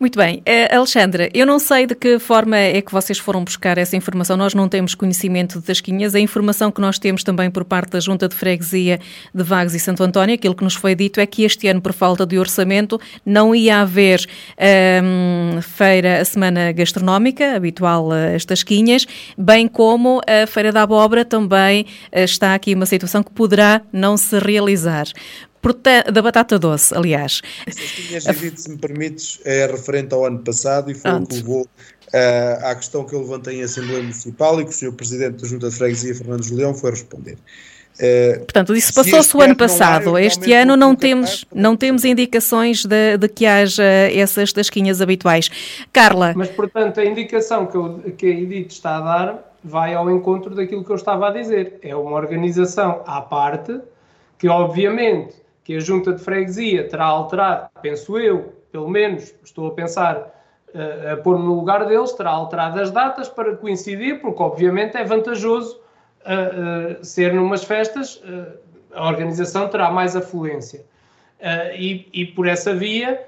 Muito bem. Uh, Alexandra, eu não sei de que forma é que vocês foram buscar essa informação. Nós não temos conhecimento de Tasquinhas. A informação que nós temos também por parte da Junta de Freguesia de Vagos e Santo António, aquilo que nos foi dito é que este ano, por falta de orçamento, não ia haver um, feira, a semana gastronómica, habitual as Tasquinhas, bem como a Feira da Abóbora também uh, está aqui uma situação que poderá não se realizar da batata doce, aliás. Essas tinhas se me permites, é referente ao ano passado e foi Pronto. o que levou uh, à questão que eu levantei em Assembleia Municipal e que o Sr. Presidente da Junta de Freguesia, Fernando Leão, foi responder. Uh, Portanto, isso passou-se o ano passado. Há, este ano não temos, não temos indicações de, de, que haja essas tasquinhas habituais. Carla. Mas, portanto, a indicação que, eu, que a Edith está a dar vai ao encontro daquilo que eu estava a dizer. É uma organização à parte que, obviamente, que a junta de freguesia terá alterado, penso eu, pelo menos estou a pensar uh, a pôr-me no lugar deles, terá alterado as datas para coincidir, porque obviamente é vantajoso uh, uh, ser numas festas, a organização terá mais afluência. E, e, por essa via,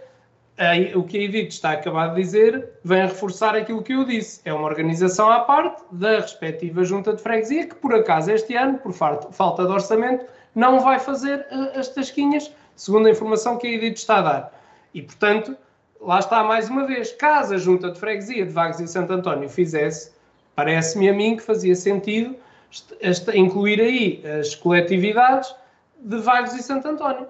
o que a Edith está a acabar de dizer vem reforçar aquilo que eu disse. É uma organização à parte da respectiva junta de freguesia que, por acaso, este ano, por falta de orçamento, não vai fazer uh, as tasquinhas, segundo a informação que a Edith está a dar. E, portanto, lá está mais uma vez, caso a Junta de Freguesia de Vagos e Santo António fizesse, parece-me a mim que fazia sentido incluir aí as coletividades de Vagos e Santo António.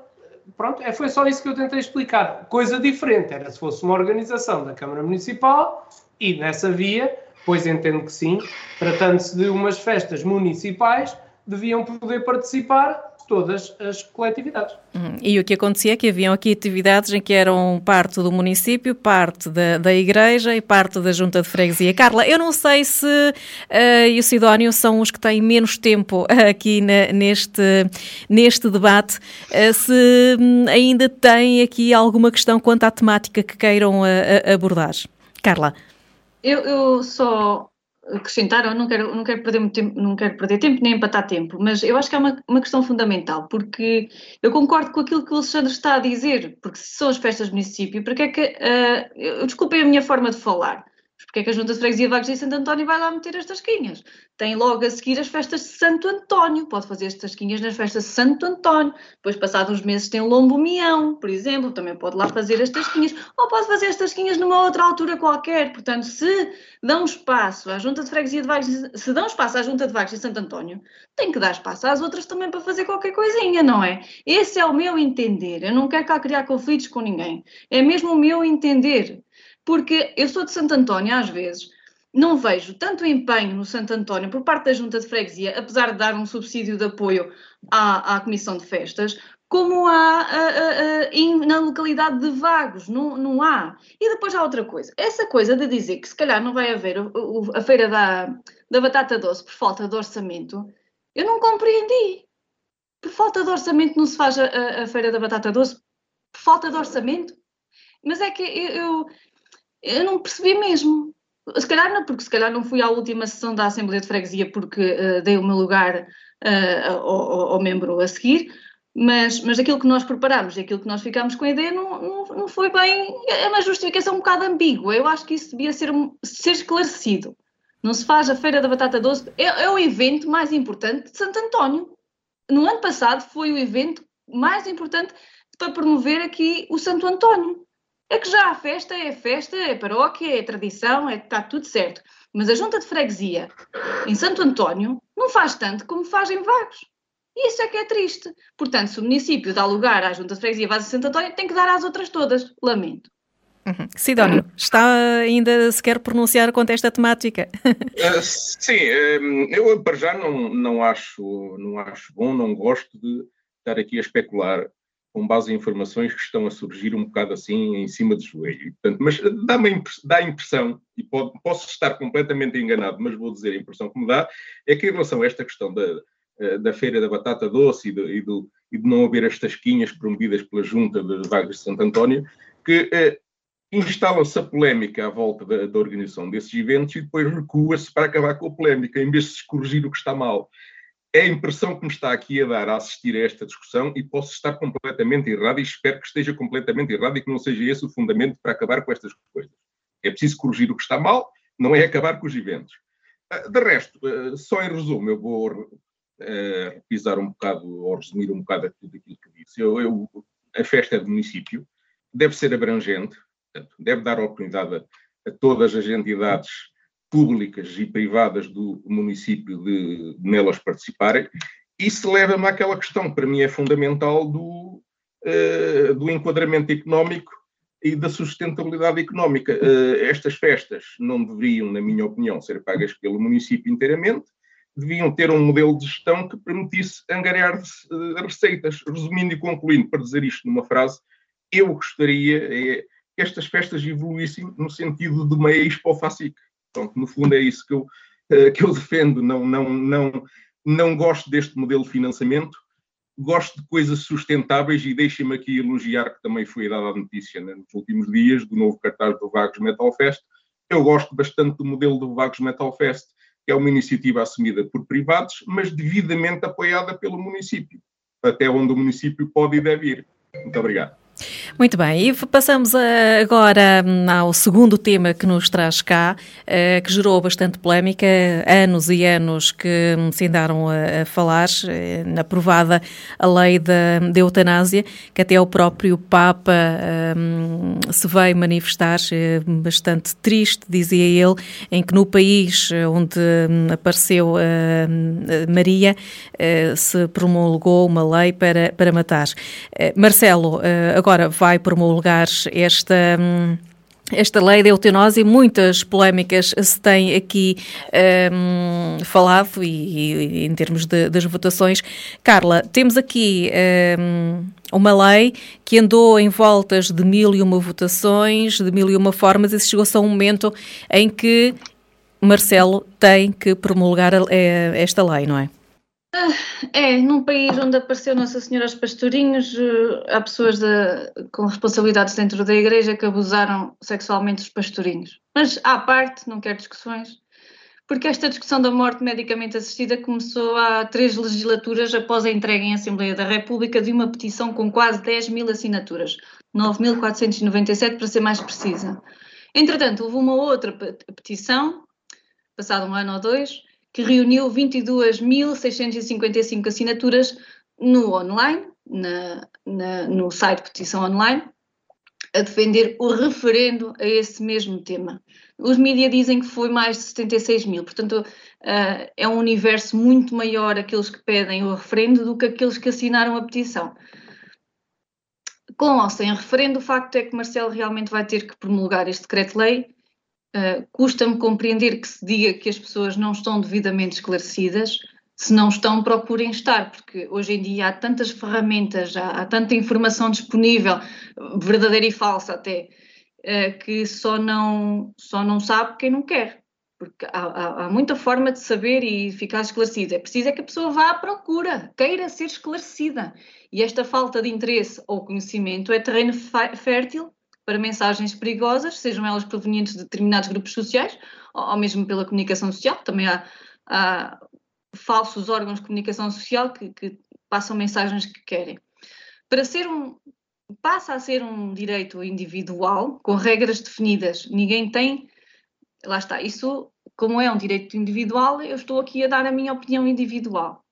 Pronto, é, foi só isso que eu tentei explicar. Coisa diferente era se fosse uma organização da Câmara Municipal e nessa via, pois entendo que sim, tratando-se de umas festas municipais, deviam poder participar todas as coletividades. Uhum. E o que acontecia é que haviam aqui atividades em que eram parte do município, parte da, da igreja e parte da junta de freguesia. Carla, eu não sei se uh, e o Sidónio são os que têm menos tempo aqui na, neste, neste debate, uh, se um, ainda têm aqui alguma questão quanto à temática que queiram uh, abordar. Carla. Eu, eu só acrescentar, eu não quero, não quero perder muito tempo, não quero perder tempo nem empatar tempo, mas eu acho que é uma, uma questão fundamental, porque eu concordo com aquilo que o Alexandre está a dizer, porque se são as festas do município, porque é que, uh, desculpem a minha forma de falar, porque é que a Junta de Freguesia Vagos e Santo António vai lá meter as tasquinhas? Tem logo a seguir as festas de Santo António, pode fazer as tasquinhas nas festas de Santo António, depois passados uns meses tem Lombo Mião, por exemplo, também pode lá fazer as tasquinhas, ou pode fazer as tasquinhas numa outra altura qualquer, portanto, se dão espaço à Junta de Freguesia de Vagos, se dão espaço à Junta de Vagos e Santo António, tem que dar espaço às outras também para fazer qualquer coisinha, não é? Esse é o meu entender, eu não quero cá criar conflitos com ninguém, é mesmo o meu entender, porque eu sou de Santo António, às vezes, não vejo tanto empenho no Santo António por parte da Junta de Freguesia, apesar de dar um subsídio de apoio à, à Comissão de Festas, como há na localidade de Vagos, não, não há. E depois há outra coisa, essa coisa de dizer que se calhar não vai haver o, o, a feira da, da batata doce por falta de orçamento, eu não compreendi. Por falta de orçamento não se faz a, feira da batata doce? Por falta de orçamento? Mas é que eu eu não percebi mesmo. Se calhar não, porque se calhar não fui à última sessão da Assembleia de Freguesia porque uh, dei o meu lugar uh, ao, ao, membro a seguir, mas, mas aquilo que nós preparámos e aquilo que nós ficámos com a ideia não, não, não foi bem. É uma justificação um bocado ambígua. Eu acho que isso devia ser, ser esclarecido. Não se faz a Feira da Batata Doce, é, é o evento mais importante de Santo António. No ano passado foi o evento mais importante para promover aqui o Santo António. É que já a festa é festa, é paróquia, é tradição, é, está tudo certo. Mas a junta de freguesia em Santo António não faz tanto como faz em Vagos. E isso é que é triste. Portanto, se o município dá lugar à junta de freguesia Vagos e Santo António, tem que dar às outras todas. Lamento. Uhum. Sidónio, está ainda se quer pronunciar quanto a esta temática? Uh, sim, hum, eu para já não, não, acho, não acho bom, não gosto de estar aqui a especular com base em informações que estão a surgir um bocado assim em cima de joelho. Portanto, mas dá-me dá a impressão, e pode, posso estar completamente enganado, mas vou dizer a impressão que me dá, é que em relação a esta questão da, eh, da feira da batata doce e de, e, do, e de não haver as tasquinhas promovidas pela junta de Vagas de Santo António, que eh, instala-se a polémica à volta da, da, organização desses eventos e depois recua-se para acabar com a polémica, em vez de se corrigir o que está mal é a impressão que me está aqui a dar a assistir a esta discussão e posso estar completamente errado e espero que esteja completamente errado e que não seja esse o fundamento para acabar com estas coisas. É preciso corrigir o que está mal, não é acabar com os eventos. Ah, de resto, ah, só em resumo, eu vou ah, pisar um bocado, ou resumir um bocado tudo aquilo que disse. Eu, eu, a festa do município deve ser abrangente, deve dar oportunidade a, a todas as entidades públicas e privadas do município de, nelas participarem. Isso leva-me àquela questão que para mim é fundamental do, uh, do enquadramento económico e da sustentabilidade económica. Uh, estas festas não deveriam, na minha opinião, ser pagas pelo município inteiramente, deviam ter um modelo de gestão que permitisse angariar uh, receitas. Resumindo e concluindo, para dizer isto numa frase, eu gostaria é, que estas festas evoluíssem no sentido de uma expo FACIC. Pronto, no fundo é isso que eu, eh, que eu defendo. Não, não, não, não gosto deste modelo de financiamento, gosto de coisas sustentáveis e deixem-me aqui elogiar que também foi dada a notícia né, nos últimos dias do novo cartaz do Vagos Metal Fest. Eu gosto bastante do modelo do Vagos Metal Fest, que é uma iniciativa assumida por privados, mas devidamente apoiada pelo município, até onde o município pode e deve ir. Muito obrigado. Muito bem, e passamos agora hum, ao segundo tema que nos traz cá, eh, que gerou bastante polémica, anos e anos que hum, se andaram a falar, eh, aprovada a lei da, eutanásia, que até o próprio Papa um, se veio manifestar, eh, bastante triste, dizia ele, em que no país onde hum, apareceu Maria se promulgou uma lei para, para matar. Marcelo, agora vai promulgar esta. Hum, esta lei da eutanásia, muitas polémicas se têm aqui um, falado e, e, em termos de, das votações. Carla, temos aqui um, uma lei que andou em voltas de mil e uma votações, de mil e uma formas, e chegou-se a um momento em que Marcelo tem que promulgar eh, esta lei, não é? Ah, é, num país onde apareceu Nossa Senhora aos Pastorinhos, eh, há pessoas de, com responsabilidades dentro da igreja que abusaram sexualmente dos pastorinhos. Mas, à parte, não quero discussões, porque esta discussão da morte medicamente assistida começou há três legislaturas após a entrega em Assembleia da República de uma petição com quase 10 mil assinaturas, 9.497 para ser mais precisa. Entretanto, houve uma outra petição, passado um ano ou dois, que reuniu 22.655 assinaturas no online, na, na, no site Petição Online, a defender o referendo a esse mesmo tema. Os mídias dizem que foi mais de 76 mil, portanto, uh, é um universo muito maior aqueles que pedem o referendo do que aqueles que assinaram a petição. Com ou sem referendo, o facto é que Marcelo realmente vai ter que promulgar este decreto-lei Uh, Custa-me compreender que se diga que as pessoas não estão devidamente esclarecidas. Se não estão, procurem estar, porque hoje em dia há tantas ferramentas, há, há tanta informação disponível, verdadeira e falsa até, uh, que só não, só não sabe quem não quer. Porque há, há, há, muita forma de saber e ficar esclarecida. É preciso é que a pessoa vá à procura, queira ser esclarecida. E esta falta de interesse ou conhecimento é terreno fértil para mensagens perigosas, sejam elas provenientes de determinados grupos sociais ou, mesmo pela comunicação social. Também há, há falsos órgãos de comunicação social que, que, passam mensagens que querem. Para ser um passa a ser um direito individual com regras definidas. Ninguém tem, lá está. Isso, como é um direito individual, eu estou aqui a dar a minha opinião individual.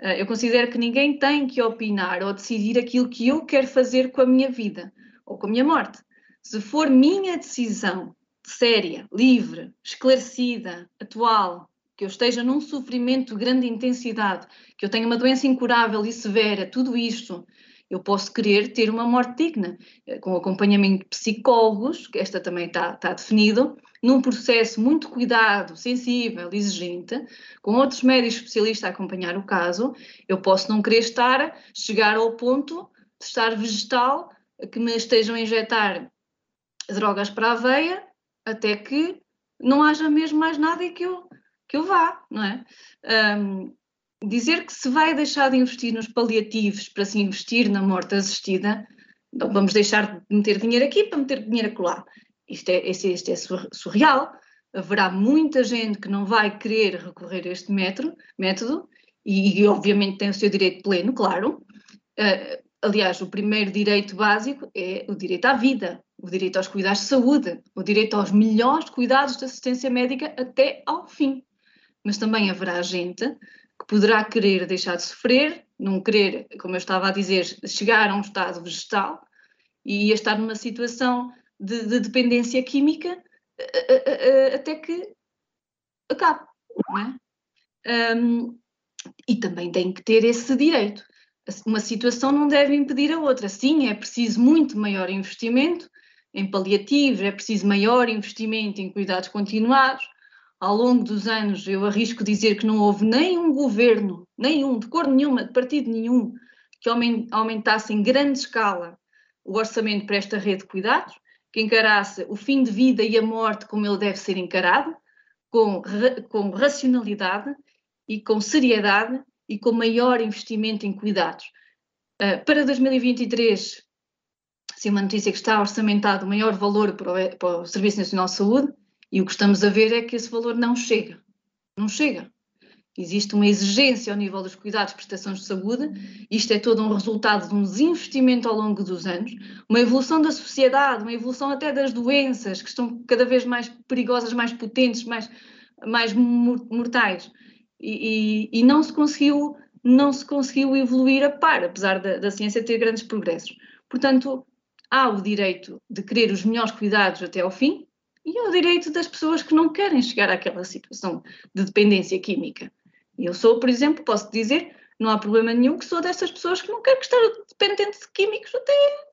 Eh, eu considero que ninguém tem que opinar ou decidir aquilo que eu quero fazer com a minha vida ou com a minha morte. Se for minha decisão séria, livre, esclarecida, atual, que eu esteja num sofrimento de grande intensidade, que eu tenha uma doença incurável e severa, tudo isto, eu posso querer ter uma morte digna, eh, com acompanhamento de psicólogos, que esta também está, está definido, num processo muito cuidado, sensível, exigente, com outros médicos especialistas a acompanhar o caso, eu posso não querer estar, chegar ao ponto de estar vegetal, que me estejam a injetar drogas para a veia até que não haja mesmo mais nada e que eu, que eu vá, não é? Um, dizer que se vai deixar de investir nos paliativos para se investir na morte assistida, então vamos deixar de meter dinheiro aqui para meter dinheiro acolá. Isto é, isto, isto é surreal. Haverá muita gente que não vai querer recorrer a este método, método e, e obviamente tem o seu direito pleno, claro. Uh, aliás, o primeiro direito básico é o direito à vida o direito aos cuidados de saúde, o direito aos melhores cuidados de assistência médica até ao fim. Mas também haverá gente que poderá querer deixar de sofrer, não querer, como eu estava a dizer, chegar a um estado vegetal e estar numa situação de, de dependência química até que acabe, não é? Um, e também tem que ter esse direito. Uma situação não deve impedir a outra. Sim, é preciso muito maior investimento, em paliativos, é preciso maior investimento em cuidados continuados. Ao longo dos anos, eu arrisco dizer que não houve nenhum governo, nenhum, de cor nenhuma, de partido nenhum, que aumentasse em grande escala o orçamento para esta rede de cuidados, que encarasse o fim de vida e a morte como ele deve ser encarado, com, com racionalidade e com seriedade e com maior investimento em cuidados. Uh, para 2023, se uma notícia que está orçamentado maior valor para o, para o Serviço Nacional de Saúde, e o que estamos a ver é que esse valor não chega. Não chega. Existe uma exigência ao nível dos cuidados e prestações de saúde, isto é todo um resultado de um desinvestimento ao longo dos anos, uma evolução da sociedade, uma evolução até das doenças, que estão cada vez mais perigosas, mais potentes, mais, mais mortais. E, e, não se conseguiu não se conseguiu evoluir a par, apesar da, da ciência ter grandes progressos. Portanto, há o direito de querer os melhores cuidados até ao fim e o direito das pessoas que não querem chegar àquela situação de dependência química. Eu sou, por exemplo, posso dizer, não há problema nenhum que sou dessas pessoas que não quero estar dependente de químicos até,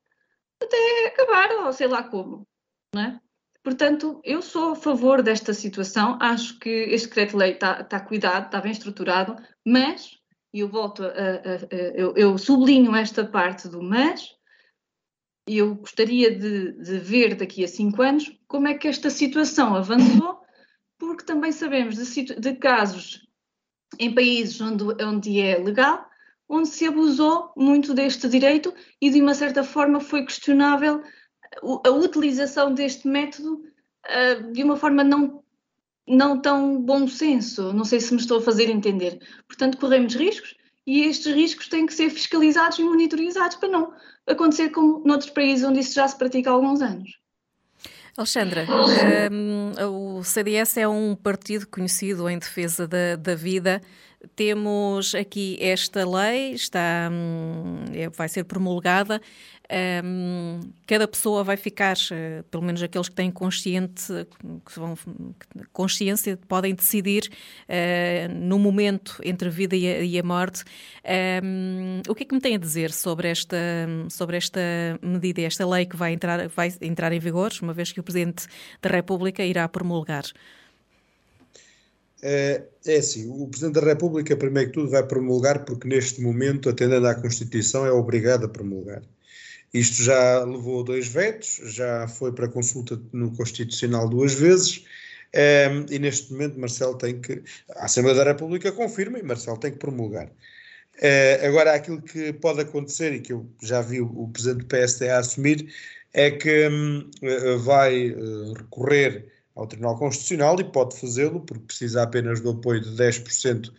até acabar, ou sei lá como, não é? Portanto, eu sou a favor desta situação, acho que este decreto-lei está, está cuidado, está bem estruturado, mas, e eu volto a, a, a eu, eu, sublinho esta parte do mas, eu gostaria de, de, ver daqui a cinco anos como é que esta situação avançou, porque também sabemos de, de casos em países onde, onde é legal, onde se abusou muito deste direito e de uma certa forma foi questionável a utilização deste método uh, de uma forma não, não tão bom senso. Não sei se me estou a fazer entender. Portanto, corremos riscos e estes riscos têm que ser fiscalizados e monitorizados para não acontecer como noutros países onde isso já se pratica há alguns anos. Alexandra, um, o CDS é um partido conhecido em defesa da, da vida. Temos aqui esta lei, está, hum, é, vai ser promulgada um, cada pessoa vai ficar, uh, pelo menos aqueles que têm consciente, que vão, consciência, podem decidir uh, no momento entre a vida e a, morte. Um, o que é que me tem a dizer sobre esta, sobre esta medida, esta lei que vai entrar, vai entrar em vigor, uma vez que o Presidente da República irá promulgar? É, é assim, o Presidente da República, primeiro que tudo, vai promulgar porque neste momento, atendendo à Constituição, é obrigado a promulgar. Isto já levou dois vetos, já foi para consulta no Constitucional duas vezes. Ehm, e neste momento Marcelo tem que. A Assembleia da República confirma e Marcelo tem que promulgar. Uh, agora, aquilo que pode acontecer e que eu já vi o, presidente do PSD a assumir é que um, vai recorrer ao Tribunal Constitucional e pode fazê-lo porque precisa apenas do apoio de 10%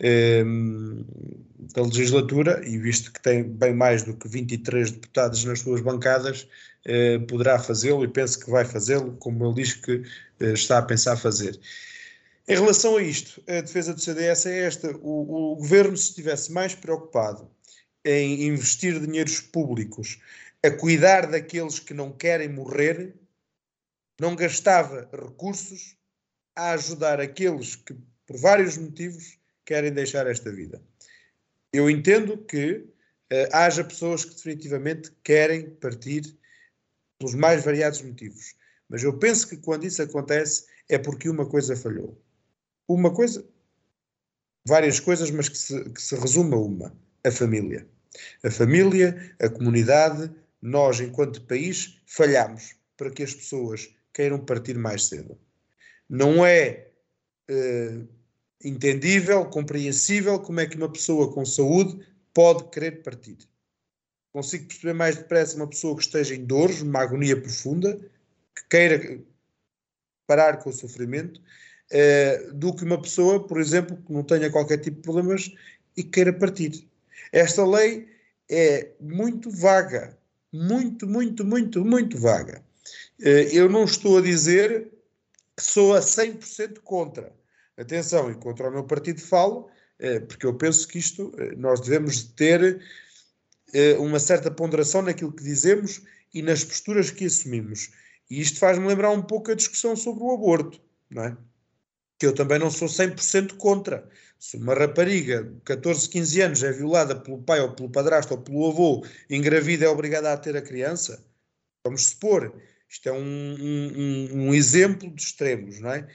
Ehm, da legislatura, e visto que tem bem mais do que 23 deputados nas suas bancadas, eh, poderá fazê-lo e penso que vai fazê-lo, como ele diz que eh, está a pensar fazer. Em relação a isto, a defesa do CDS é esta: o, o governo, se estivesse mais preocupado em investir dinheiros públicos a cuidar daqueles que não querem morrer, não gastava recursos a ajudar aqueles que, por vários motivos, querem deixar esta vida. Eu entendo que uh, haja pessoas que definitivamente querem partir pelos mais variados motivos, mas eu penso que quando isso acontece é porque uma coisa falhou. Uma coisa, várias coisas, mas que se, que se resume a uma: a família. A família, a comunidade, nós, enquanto país, falhamos para que as pessoas queiram partir mais cedo. Não é uh, entendível, compreensível como é que uma pessoa com saúde pode querer partir. Consigo perceber mais depressa uma pessoa que esteja em dores, numa agonia profunda, que queira parar com o sofrimento, eh, do que uma pessoa, por exemplo, que não tenha qualquer tipo de problemas e queira partir. Esta lei é muito vaga, muito, muito, muito, muito vaga. Eh, eu não estou a dizer que sou a 100% contra atenção, e contra o meu partido falo, eh, porque eu penso que isto, eh, nós devemos ter uma certa ponderação naquilo que dizemos e nas posturas que assumimos. E isto faz-me lembrar um pouco a discussão sobre o aborto, não é? Que eu também não sou 100% contra. Se uma rapariga de 14, 15 anos é violada pelo pai ou pelo padrasto ou pelo avô, engravida é obrigada a ter a criança, vamos supor, isto é um, um, um exemplo de extremos, não é?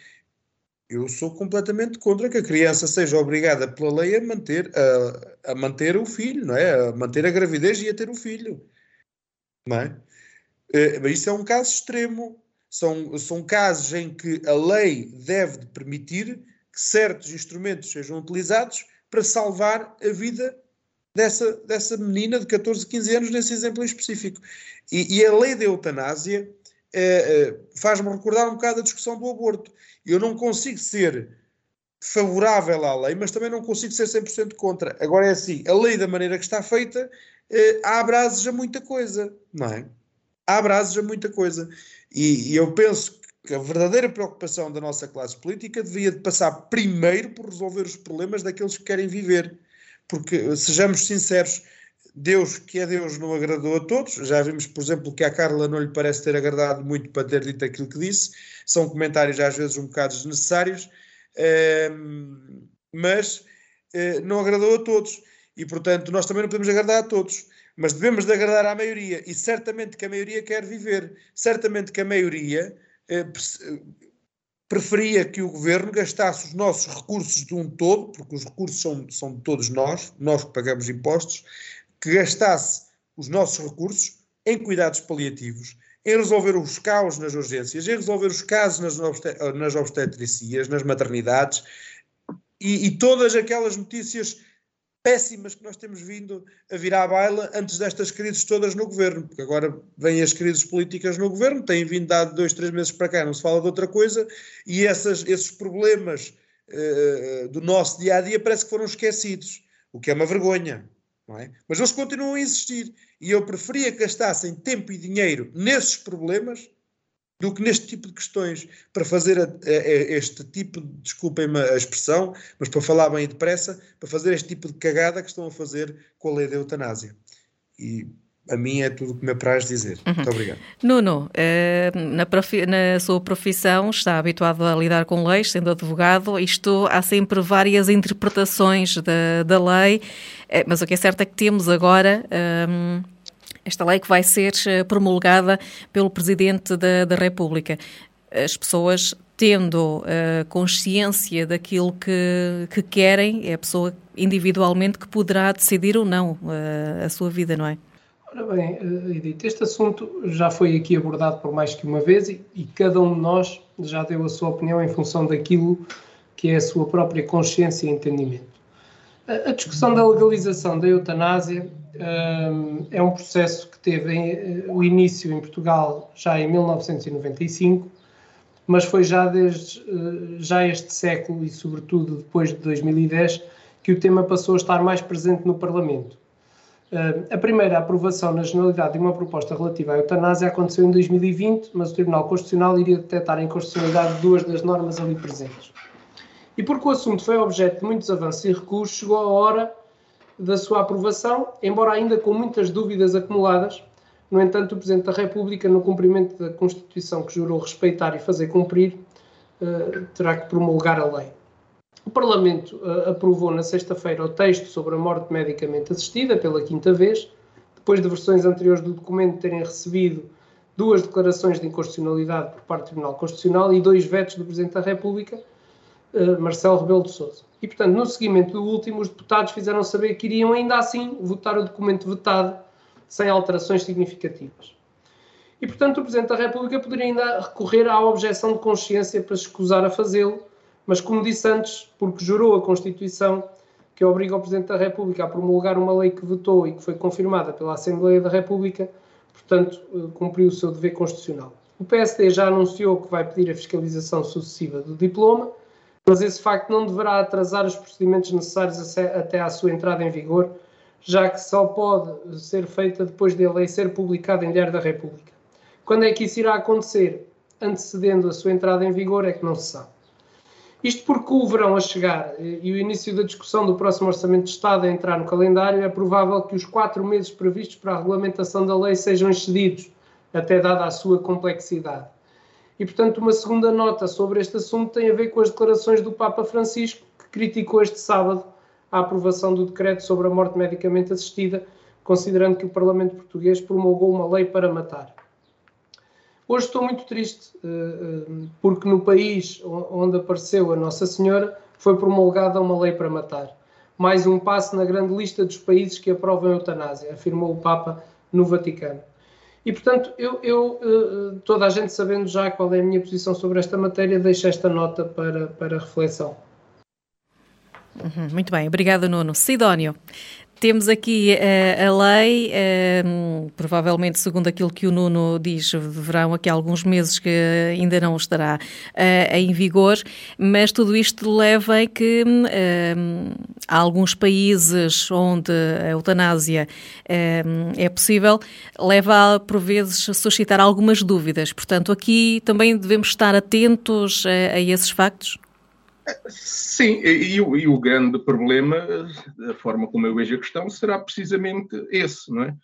Eu sou completamente contra que a criança seja obrigada pela lei a manter, a, a manter o filho, não é? A manter a gravidez e a ter o filho. Não é? Eh, mas isso é um caso extremo. São, são casos em que a lei deve de permitir que certos instrumentos sejam utilizados para salvar a vida dessa, dessa menina de 14, 15 anos, nesse exemplo específico. E, e a lei da eutanásia faz-me recordar um bocado a discussão do aborto. Eu não consigo ser favorável à lei, mas também não consigo ser 100% contra. Agora é assim, a lei da maneira que está feita é, abre asas a muita coisa, não é? Abre asas a muita coisa. E, e, eu penso que a verdadeira preocupação da nossa classe política devia de passar primeiro por resolver os problemas daqueles que querem viver. Porque, sejamos sinceros, Deus, que é Deus, não agradou a todos. Já vimos, por exemplo, que a Carla não lhe parece ter agradado muito para ter dito aquilo que disse. São comentários às vezes um bocado desnecessários, ehm, mas uh, não agradou a todos. E, portanto, nós também não podemos agradar a todos. Mas devemos de agradar à maioria. E certamente que a maioria quer viver. Certamente que a maioria preferia que o governo gastasse os nossos recursos de um todo, porque os recursos são, são de todos nós, nós que pagamos impostos, que gastasse os nossos recursos em cuidados paliativos, em resolver os caos nas urgências, em resolver os casos nas, obstet nas obstetricias, nas maternidades e, e todas aquelas notícias péssimas que nós temos vindo a virar à baila antes destas crises todas no governo, porque agora vêm as crises políticas no governo, têm vindo há dois, três meses para cá, não se fala de outra coisa, e essas, esses problemas uh, do nosso dia a dia parece que foram esquecidos, o que é uma vergonha. É? Mas eles continuam a existir. E eu preferia que gastassem tempo e dinheiro nesses problemas do que neste tipo de questões, para fazer a, a, este tipo, de, desculpem-me a expressão, mas para falar bem depressa, para fazer este tipo de cagada que estão a fazer com a lei da eutanásia. E a mim é tudo o que me apraz dizer. Uhum. Muito obrigado. Nuno, eh, na, na, sua profissão está habituado a lidar com leis, sendo advogado, isto há sempre várias interpretações da, da lei, eh, mas o que é certo é que temos agora. Um, ehm, esta lei que vai ser eh, promulgada pelo Presidente da, da República. As pessoas tendo uh, consciência daquilo que, que querem, é a pessoa individualmente que poderá decidir ou não uh, a sua vida, não é? Ora bem, Edith, este assunto já foi aqui abordado por mais que uma vez e, e, cada um de nós já deu a sua opinião em função daquilo que é a sua própria consciência e entendimento. A, a discussão da legalização da eutanásia é um processo que teve eh, o início em Portugal já em 1995, mas foi já desde eh, já este século e sobretudo depois de 2010 que o tema passou a estar mais presente no Parlamento. A primeira aprovação na generalidade de uma proposta relativa à eutanásia aconteceu em 2020, mas o Tribunal Constitucional iria detectar a inconstitucionalidade de duas das normas ali presentes. E porque o assunto foi objeto de muitos avanços e recursos, chegou a hora da sua aprovação, embora ainda com muitas dúvidas acumuladas. No entanto, o Presidente da República, no cumprimento da Constituição que jurou respeitar e fazer cumprir, eh, terá que promulgar a lei. O Parlamento eh, aprovou na sexta-feira o texto sobre a morte medicamente assistida pela quinta vez, depois de versões anteriores do documento terem recebido duas declarações de inconstitucionalidade por parte do Tribunal Constitucional e dois vetos do Presidente da República, eh, Marcelo Rebelo de Sousa. E, portanto, no seguimento do último, os deputados fizeram saber que iriam ainda assim votar o documento vetado sem alterações significativas. E, portanto, o Presidente da República poderia ainda recorrer à objeção de consciência para se escusar a fazê-lo, mas, como disse antes, porque jurou a Constituição que obriga o Presidente da República a promulgar uma lei que votou e que foi confirmada pela Assembleia da República, portanto, eh, cumpriu o seu dever constitucional. O PSD já anunciou que vai pedir a fiscalização sucessiva do diploma mas esse facto não deverá atrasar os procedimentos necessários até à sua entrada em vigor, já que só pode ser feita depois de a lei ser publicada em Diário da República. Quando é que isso irá acontecer, antecedendo a sua entrada em vigor, é que não se sabe. Isto porque o verão a chegar e o início da discussão do próximo Orçamento de Estado a entrar no calendário, é provável que os quatro meses previstos para a regulamentação da lei sejam excedidos, até dada a sua complexidade. E, portanto, uma segunda nota sobre este assunto tem a ver com as declarações do Papa Francisco, que criticou este sábado a aprovação do decreto sobre a morte medicamente assistida, considerando que o Parlamento português promulgou uma lei para matar. Hoje estou muito triste, eh, eh, porque no país onde apareceu a Nossa Senhora foi promulgada uma lei para matar. Mais um passo na grande lista dos países que aprovam a eutanásia, afirmou o Papa no Vaticano. E, portanto, eu, eu, eh, toda a gente sabendo já qual é a minha posição sobre esta matéria, deixo esta nota para, para reflexão. Uhum, muito bem, obrigada Nuno. Sidónio, temos aqui uh, a lei, uh, provavelmente segundo aquilo que o Nuno diz, deverão aqui alguns meses que ainda não estará uh, em vigor, mas tudo isto leva a que há alguns países onde a eutanásia é possível, leva a, por vezes, a suscitar algumas dúvidas. Portanto, aqui também devemos estar atentos a, a esses factos? Sim, e, e, o, e, o, grande problema, da forma como eu vejo a questão, será precisamente esse, não é?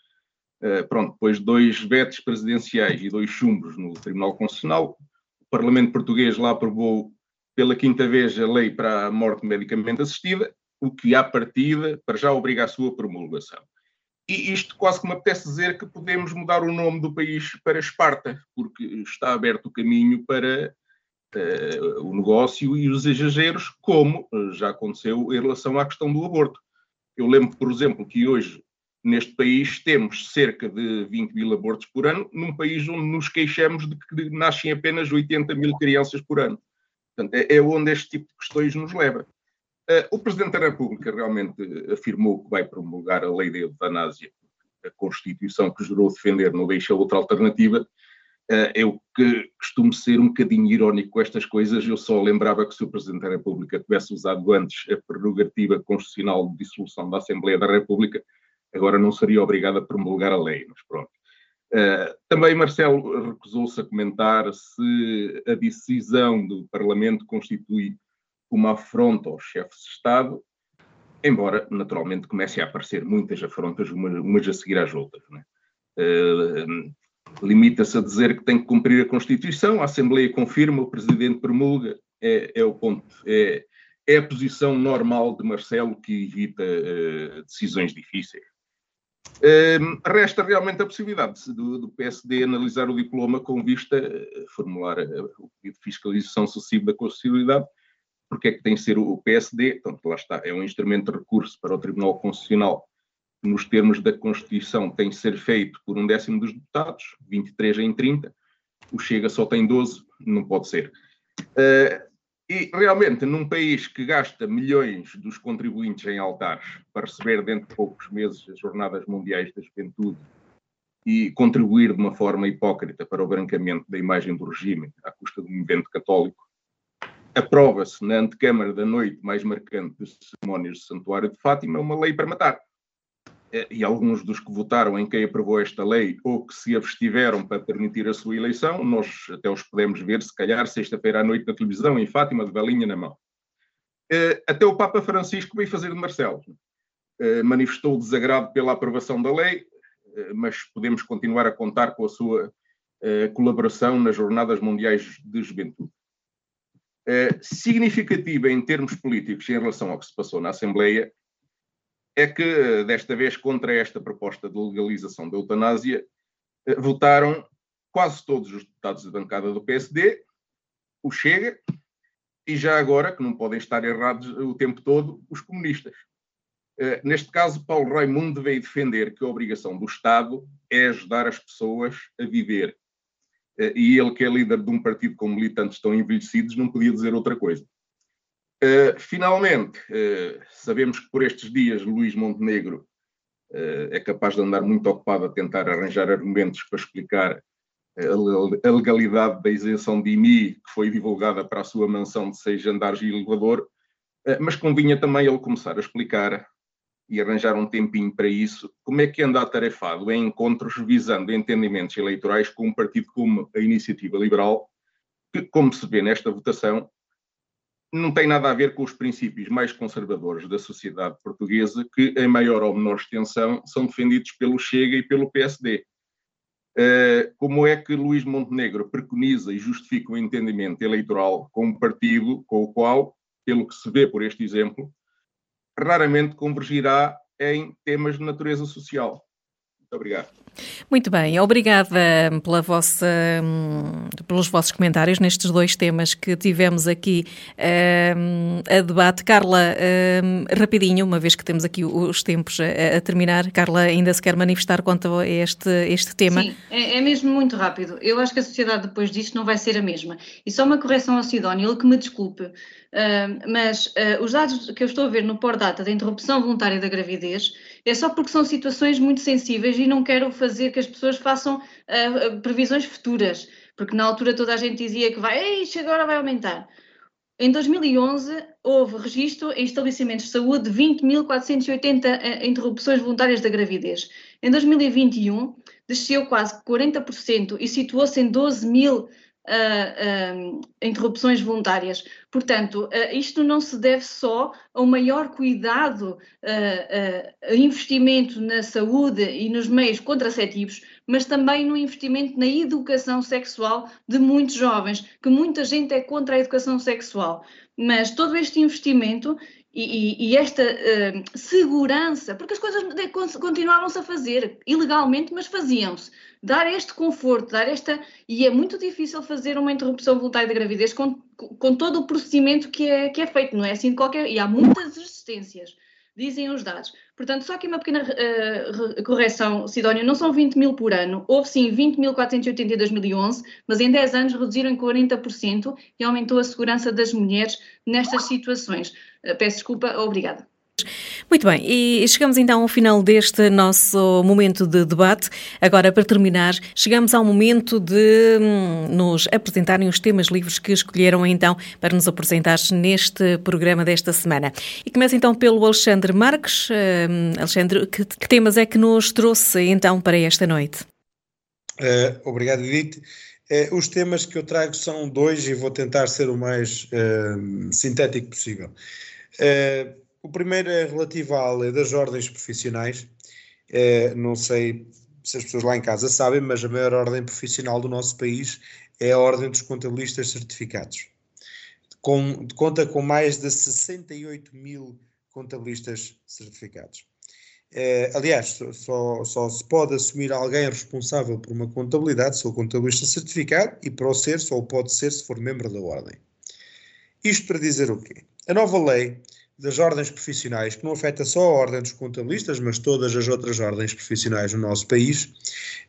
Uh, pronto, depois de dois vetos presidenciais e dois chumbos no Tribunal Constitucional, o Parlamento Português lá aprovou pela quinta vez a lei para a morte medicamente assistida, o que, à partida, para já obriga a sua promulgação. e isto quase que me apetece dizer que podemos mudar o nome do país para Esparta, porque está aberto o caminho para uh, o negócio e os exageros, como já aconteceu em relação à questão do aborto. Eu lembro, por exemplo, que hoje neste país temos cerca de 20 mil abortos por ano, num país onde nos queixamos de que nascem apenas 80 mil crianças por ano. Portanto, é, é onde este tipo de questões nos leva. Uh, o Presidente da República realmente afirmou que vai promulgar a lei da eutanásia. A Constituição que jurou defender não deixa outra alternativa. Uh, eu que costumo ser um bocadinho irónico com estas coisas, eu só lembrava que se o Presidente da República tivesse usado antes a prerrogativa constitucional de dissolução da Assembleia da República, agora não seria obrigado a promulgar a lei, mas pronto. Uh, também Marcelo recusou-se a comentar se a decisão do Parlamento constitui uma afronta aos chefes de Estado, embora naturalmente comece a aparecer muitas afrontas, umas, a seguir às outras. Uh, Limita-se a dizer que tem que cumprir a Constituição, a Assembleia confirma, o Presidente promulga, é, é o ponto. É, é, a posição normal de Marcelo que evita uh, decisões difíceis. Uh, resta realmente a possibilidade do, do, PSD analisar o diploma com vista a formular o pedido de fiscalização sucessiva da Constitucionalidade porque é que tem que ser o PSD, portanto, lá está, é um instrumento de recurso para o Tribunal Constitucional, nos termos da Constituição tem que ser feito por um décimo dos deputados, 23 em 30, o Chega só tem 12, não pode ser. Uh, e realmente, num país que gasta milhões dos contribuintes em altares para receber dentro de poucos meses as Jornadas Mundiais da Juventude e contribuir de uma forma hipócrita para o brancamento da imagem do regime à custa do movimento católico, aprova-se na antecâmara da noite mais marcante das cerimónias do Santuário de Fátima uma lei para matar. Eh, e alguns dos que votaram em quem aprovou esta lei ou que se abstiveram para permitir a sua eleição, nós até os podemos ver, se calhar, sexta-feira à noite na televisão, em Fátima, de velinha na mão. Eh, até o Papa Francisco veio fazer de Marcelo. Eh, manifestou desagrado pela aprovação da lei, mas podemos continuar a contar com a sua colaboração nas Jornadas Mundiais de Juventude. Significativa em termos políticos em relação ao que se passou na Assembleia é que, desta vez, contra esta proposta de legalização da eutanásia, eh, votaram quase todos os deputados da bancada do PSD, o Chega, e já agora, que não podem estar errados o tempo todo, os comunistas. Uh, neste caso, Paulo Raimundo veio defender que a obrigação do Estado é ajudar as pessoas a viver eh, e ele, que é líder de um partido com militantes tão envelhecidos, não podia dizer outra coisa. Uh, finalmente, uh, sabemos que por estes dias Luís Montenegro uh, é capaz de andar muito ocupado a tentar arranjar argumentos para explicar a legalidade da isenção de IMI que foi divulgada para a sua mansão de seis andares e elevador, mas convinha também ele começar a explicar e arranjar um tempinho para isso, como é que anda atarefado em encontros visando entendimentos eleitorais com um partido como a Iniciativa Liberal, que, como se vê nesta votação, não tem nada a ver com os princípios mais conservadores da sociedade portuguesa, que, em maior ou menor extensão, são defendidos pelo Chega e pelo PSD. Eh, como é que Luís Montenegro preconiza e justifica o entendimento eleitoral com um partido com o qual, pelo que se vê por este exemplo, raramente convergirá em temas de natureza social. Muito obrigado. Muito bem, obrigada pela vossa, pelos vossos comentários nestes dois temas que tivemos aqui um, a debate. Carla, um, rapidinho, uma vez que temos aqui os tempos a, a, terminar, Carla ainda se quer manifestar quanto a este, este tema? Sim, é, é, mesmo muito rápido. Eu acho que a sociedade depois disto não vai ser a mesma. E só uma correção ao Sidónio, ele que me desculpe, uh, mas uh, os dados que eu estou a ver no Pordata da interrupção voluntária da gravidez é só porque são situações muito sensíveis e não quero fazer que as pessoas façam uh, previsões futuras, porque na altura toda a gente dizia que vai, isto agora vai aumentar. Em 2011, houve registro em estabelecimentos de saúde de 20.480 eh, interrupções voluntárias da gravidez. Em 2021, desceu quase 40% e situou-se em 12 mil uh, interrupções voluntárias. Portanto, isto não se deve só a um maior cuidado, investimento na saúde e nos meios contraceptivos, mas também no investimento na educação sexual de muitos jovens, que muita gente é contra a educação sexual. Mas todo este investimento e, e, esta uh, segurança, porque as coisas continuavam-se a fazer ilegalmente, mas faziam-se. Dar este conforto, dar esta. E é muito difícil fazer uma interrupção voluntária da gravidez com, com todo o procedimento que é, que é feito, não é assim de qualquer. E há muitas resistências dizem os dados. Portanto, só aqui uma pequena uh, correção, Sidónio, não são 20 mil por ano, houve sim 20.480 em 2011, mas em 10 anos reduziram em 40% e aumentou a segurança das mulheres nestas situações. Uh, peço desculpa, obrigada. Muito bem, e chegamos então ao final deste nosso momento de debate. Agora, para terminar, chegamos ao momento de hum, nos apresentarem os temas livres que escolheram então para nos apresentar neste programa desta semana. E começa então pelo Alexandre Marques. Hum, Alexandre, que, que, temas é que nos trouxe então para esta noite? Uh, obrigado, Edith. Uh, os temas que eu trago são dois e vou tentar ser o mais uh, sintético possível. Uh, o primeiro é relativo à lei das ordens profissionais. É, não sei se as pessoas lá em casa sabem, mas a maior ordem profissional do nosso país é a Ordem dos Contabilistas Certificados. Com, conta com mais de 68 mil contabilistas certificados. É, aliás, só, só, se pode assumir alguém responsável por uma contabilidade se o contabilista certificado e para o ser só o pode ser se for membro da ordem. Isto para dizer o quê? A nova lei das ordens profissionais, que não afeta só a ordem dos contabilistas, mas todas as outras ordens profissionais no nosso país,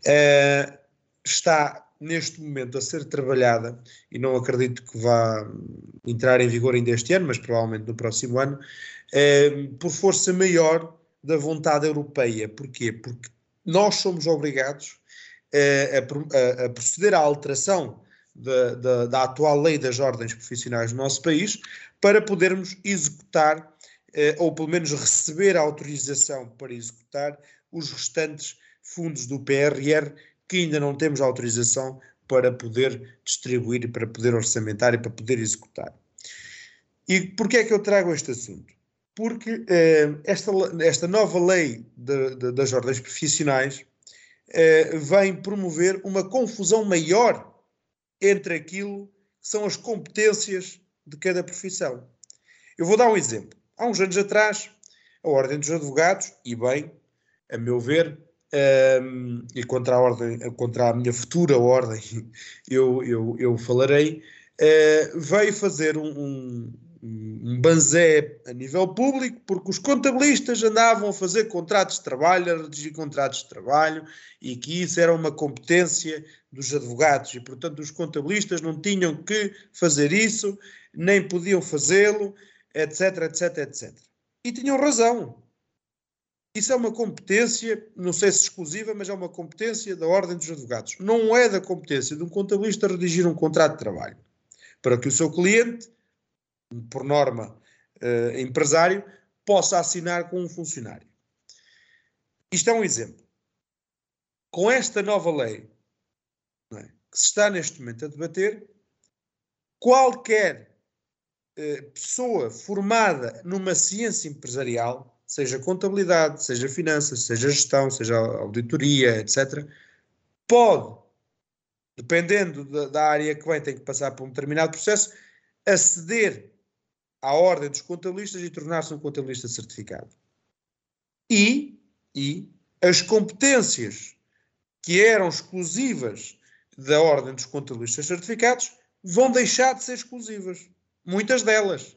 uh, está neste momento a ser trabalhada, e não acredito que vá entrar em vigor ainda este ano, mas provavelmente no próximo ano, uh, por força maior da vontade europeia. Porquê? Porque nós somos obrigados a, a, a proceder à alteração da, da, da, atual lei das ordens profissionais do nosso país para podermos executar, eh, ou pelo menos receber a autorização para executar os restantes fundos do PRR que ainda não temos autorização para poder distribuir, para poder orçamentar e para poder executar. E porquê é que eu trago este assunto? Porque eh, esta, esta nova lei de, de, das ordens profissionais eh, vem promover uma confusão maior entre aquilo que são as competências de cada profissão. Eu vou dar um exemplo. Há uns anos atrás, a Ordem dos Advogados, e bem, a meu ver, um, e contra a, ordem, contra a minha futura ordem, eu, eu, eu falarei, uh, veio fazer um, um, um banzé a nível público, porque os contabilistas andavam a fazer contratos de trabalho, a redigir contratos de trabalho, e que isso era uma competência dos advogados, e portanto os contabilistas não tinham que fazer isso, nem podiam fazê-lo, etc, etc, etc. E tinham razão. Isso é uma competência, não sei se exclusiva, mas é uma competência da Ordem dos Advogados. Não é da competência de um contabilista redigir um contrato de trabalho. Para que o seu cliente, por norma eh, empresário, possa assinar com um funcionário. Isto é um exemplo. Com esta nova lei é, que se está neste momento a debater, qualquer pessoa formada numa ciência empresarial, seja contabilidade, seja finanças, seja gestão, seja auditoria, etc., pode, dependendo da, da área que vem, tem que passar por um determinado processo, aceder à ordem dos contabilistas e tornar-se um contabilista certificado. E, e as competências que eram exclusivas da ordem dos contabilistas certificados vão deixar de ser exclusivas. Muitas delas.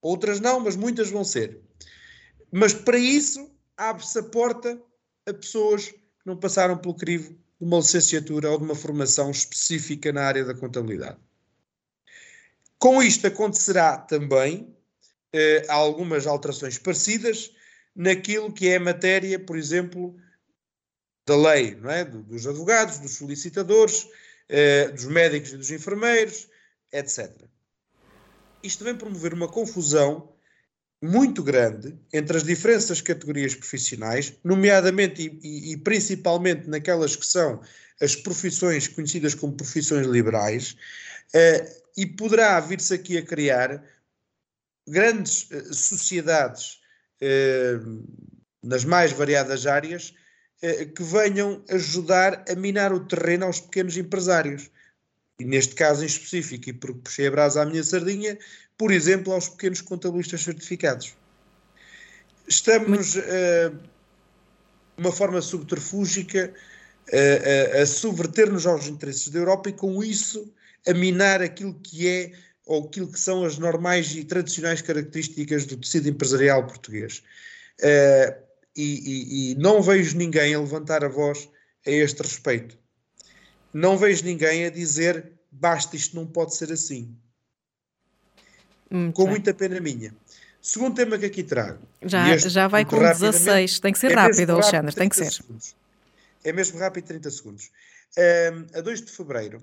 Outras não, mas muitas vão ser. Mas para isso abre-se a porta a pessoas que não passaram pelo crivo de uma licenciatura ou de uma formação específica na área da contabilidade. Com isto acontecerá também eh, algumas alterações parecidas naquilo que é a matéria, por exemplo, da lei, não é? dos advogados, dos solicitadores, eh, dos médicos e dos enfermeiros, etc isto vem promover uma confusão muito grande entre as diferentes categorias profissionais, nomeadamente e, e, e, principalmente naquelas que são as profissões conhecidas como profissões liberais, uh, e poderá vir-se aqui a criar grandes uh, sociedades uh, nas mais variadas áreas que venham ajudar a minar o terreno aos pequenos empresários e neste caso em específico, e porque puxei a brasa à minha sardinha, por exemplo, aos pequenos contabilistas certificados. estamos uh, uma forma subterfúgica uh, a subverter-nos aos interesses da Europa e com isso a minar aquilo que é ou aquilo que são as normais e tradicionais características do tecido empresarial português. Uh, e, e, e, não vejo ninguém a levantar a voz a este respeito. Não vejo ninguém a dizer basta, isto não pode ser assim. Muito com bem. muita pena minha. Segundo tema que aqui trago. Já, já vai com 16, tem que ser é rápido, Alexandre, tem que ser. Segundos. É mesmo rápido, 30 segundos. Um, a 2 de fevereiro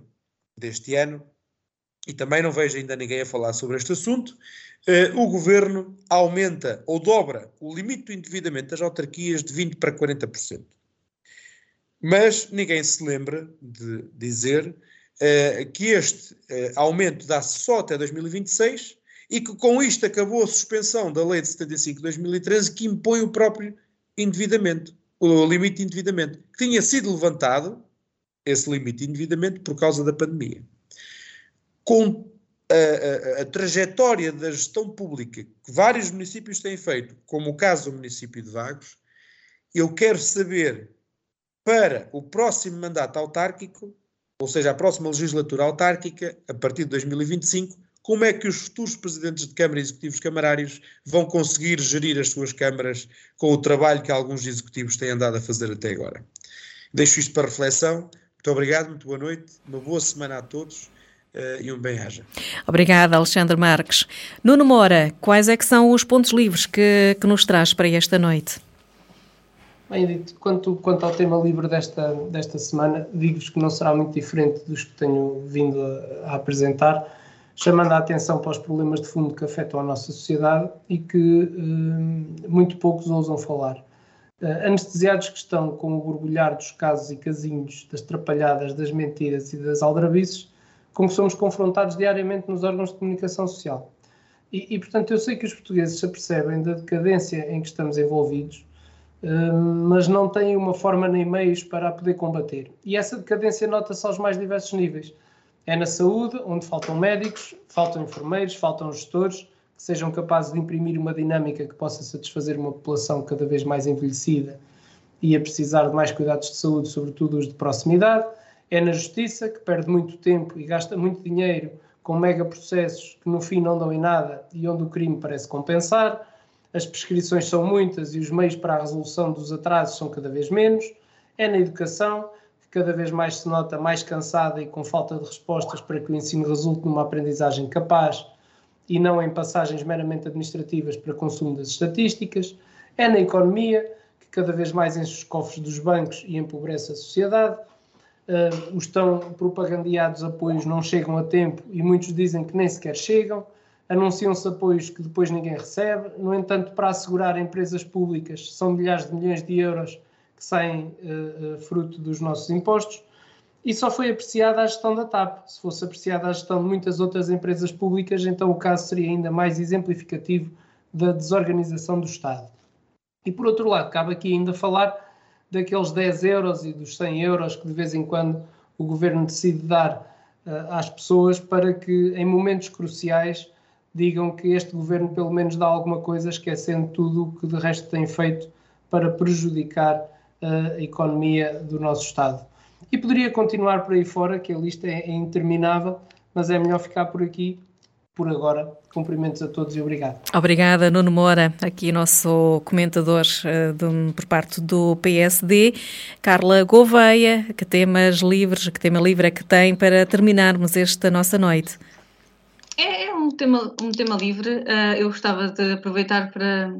deste ano, e também não vejo ainda ninguém a falar sobre este assunto, uh, o governo aumenta ou dobra o limite do endividamento das autarquias de 20% para 40%. Mas ninguém se lembra de dizer uh, que este uh, aumento dá-se só até 2026 e que com isto acabou a suspensão da Lei de 75 de 2013 que impõe o próprio endividamento, o limite de endividamento, que tinha sido levantado, esse limite de endividamento, por causa da pandemia. Com a, a, a, trajetória da gestão pública que vários municípios têm feito, como o caso do município de Vagos, eu quero saber para o próximo mandato autárquico, ou seja, a próxima legislatura autárquica, a partir de 2025, como é que os futuros presidentes de Câmara e executivos camarários vão conseguir gerir as suas câmaras com o trabalho que alguns executivos têm andado a fazer até agora. Deixo isto para reflexão. Muito obrigado, muito boa noite, uma boa semana a todos uh, e um bem-aja. Obrigada, Alexandre Marques. Nuno Mora, quais é que são os pontos livres que, que nos traz para esta noite? Bem, dito, quanto, quanto ao tema livre desta, desta semana, digo-vos que não será muito diferente dos que tenho vindo a, a, apresentar, chamando a atenção para os problemas de fundo que afetam a nossa sociedade e que eh, muito poucos ousam falar. Uh, anestesiados que estão com o borbulhar dos casos e casinhos, das trapalhadas, das mentiras e das aldrabices, com que somos confrontados diariamente nos órgãos de comunicação social. E, e, portanto, eu sei que os portugueses se apercebem da decadência em que estamos envolvidos, mas não têm uma forma nem meios para a poder combater. E essa decadência nota-se aos mais diversos níveis. É na saúde, onde faltam médicos, faltam enfermeiros, faltam gestores que sejam capazes de imprimir uma dinâmica que possa satisfazer uma população cada vez mais envelhecida e a precisar de mais cuidados de saúde, sobretudo os de proximidade é na justiça, que perde muito tempo e gasta muito dinheiro com mega processos que no fim não dão em nada e onde o crime parece compensar. As prescrições são muitas e os meios para a resolução dos atrasos são cada vez menos. É na educação, que cada vez mais se nota mais cansada e com falta de respostas para que o ensino resulte numa aprendizagem capaz e não em passagens meramente administrativas para consumo das estatísticas. É na economia, que cada vez mais enche os cofres dos bancos e empobrece a sociedade uh, os tão propagandeados apoios não chegam a tempo e muitos dizem que nem sequer chegam, anunciam-se apoios que depois ninguém recebe, no entanto, para assegurar empresas públicas, são milhares de milhões de euros que saem uh, fruto dos nossos impostos, e só foi apreciada a gestão da TAP. Se fosse apreciada a gestão de muitas outras empresas públicas, então o caso seria ainda mais exemplificativo da desorganização do Estado. E por outro lado, cabe aqui ainda falar daqueles 10 euros e dos 100 euros que de vez em quando o governo decide dar uh, às pessoas para que em momentos cruciais digam que este governo pelo menos dá alguma coisa, esquecendo tudo o que de resto tem feito para prejudicar uh, a economia do nosso Estado. E poderia continuar por aí fora, que a lista é, é interminável, mas é melhor ficar por aqui por agora. Cumprimentos a todos e obrigado. Obrigada, Nuno Moura, aqui nosso comentador uh, de, por parte do PSD. Carla Gouveia, que temas livres, que tema livre é que tem para terminarmos esta nossa noite? É, é um, tema, um tema livre. Uh, eu gostava de aproveitar para,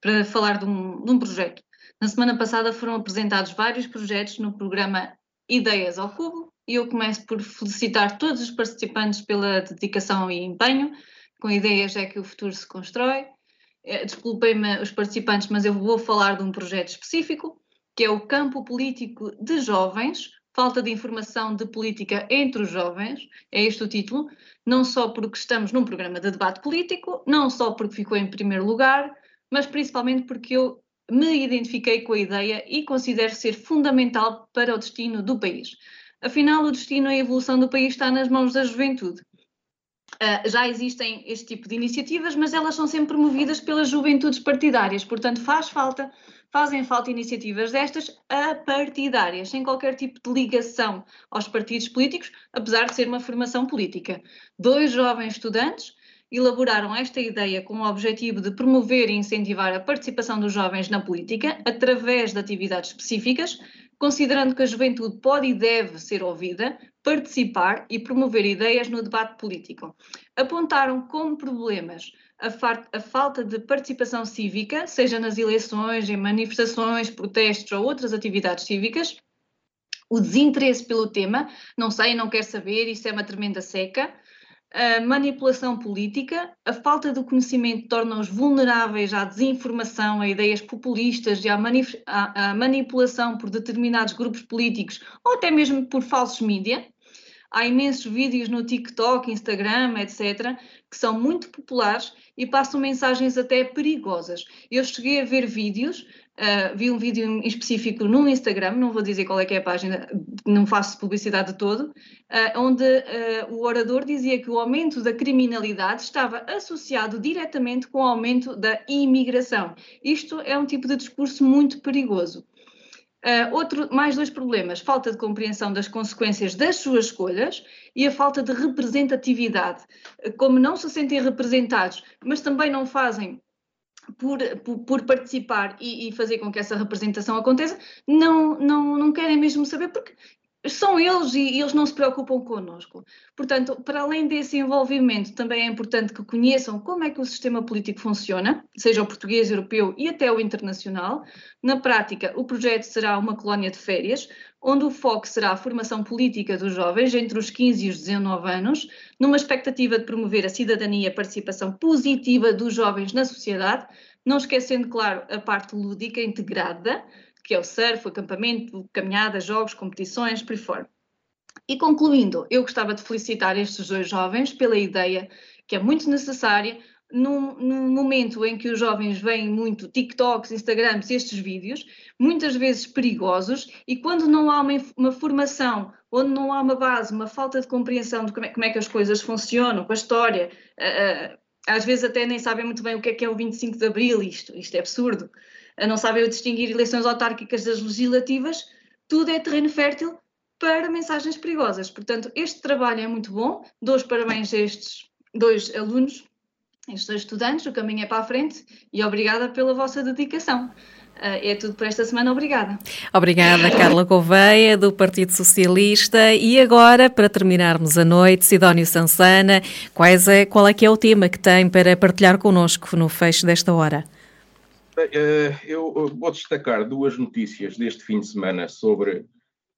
para falar de um, de um projeto. Na semana passada foram apresentados vários projetos no programa Ideias ao Cubo, e eu começo por felicitar todos os participantes pela dedicação e empenho. Com ideias é que o futuro se constrói. Eh, desculpem-me os participantes, mas eu vou falar de um projeto específico, que é o Campo Político de Jovens, falta de informação de política entre os jovens, é este o título, não só porque estamos num programa de debate político, não só porque ficou em primeiro lugar, mas principalmente porque eu me identifiquei com a ideia e considero ser fundamental para o destino do país. Afinal, o destino e a evolução do país está nas mãos da juventude. Uh, já existem este tipo de iniciativas, mas elas são sempre promovidas pelas juventudes partidárias, portanto faz falta, fazem falta iniciativas destas apartidárias, sem qualquer tipo de ligação aos partidos políticos, apesar de ser uma formação política. Dois jovens estudantes elaboraram esta ideia com o objetivo de promover e incentivar a participação dos jovens na política através de atividades específicas, considerando que a juventude pode e deve ser ouvida, participar e promover ideias no debate político. Apontaram como problemas a, a, falta de participação cívica, seja nas eleições, em manifestações, protestos ou outras atividades cívicas, o desinteresse pelo tema, não sei, não quero saber, isso é uma tremenda seca, a manipulação política, a falta de conhecimento torna-os vulneráveis à desinformação, a ideias populistas e à, à, à, manipulação por determinados grupos políticos ou até mesmo por falsos mídia. Há imensos vídeos no TikTok, Instagram, etc., que são muito populares e passam mensagens até perigosas. Eu cheguei a ver vídeos Uh, vi um vídeo em específico no Instagram, não vou dizer qual é que é a página, não faço publicidade de todo, uh, onde uh, o orador dizia que o aumento da criminalidade estava associado diretamente com o aumento da imigração. Isto é um tipo de discurso muito perigoso. outro, mais dois problemas: falta de compreensão das consequências das suas escolhas e a falta de representatividade. Como não se sentem representados, mas também não fazem por, por, participar e, e, fazer com que essa representação aconteça, não, não, não querem mesmo saber, porque são eles e, eles não se preocupam connosco. Portanto, para além desse envolvimento, também é importante que conheçam como é que o sistema político funciona, seja o português, europeu e até o internacional. Na prática, o projeto será uma colónia de férias, onde o foco será a formação política dos jovens entre os 15 e os 19 anos, numa expectativa de promover a cidadania e a participação positiva dos jovens na sociedade, não esquecendo, claro, a parte lúdica integrada, que é o surf, o acampamento, caminhadas, jogos, competições, por fora. E concluindo, eu gostava de felicitar estes dois jovens pela ideia que é muito necessária num, num, momento em que os jovens veem muito TikToks, Instagrams, estes vídeos, muitas vezes perigosos, e quando não há uma, uma, formação, onde não há uma base, uma falta de compreensão de como é, como é que as coisas funcionam, com a história, uh, às vezes até nem sabem muito bem o que é que é o 25 de Abril, isto, isto é absurdo, não sabem distinguir eleições autárquicas das legislativas, tudo é terreno fértil para mensagens perigosas. Portanto, este trabalho é muito bom, dou os parabéns a estes dois alunos estes dois estudantes, o caminho é para a frente e obrigada pela vossa dedicação. Uh, é tudo por esta semana, obrigada. Obrigada, Carla Gouveia, do Partido Socialista. E agora, para terminarmos a noite, Sidónio Sansana, quais é, qual é que é o tema que tem para partilhar connosco no fecho desta hora? Uh, eu vou destacar duas notícias deste fim de semana sobre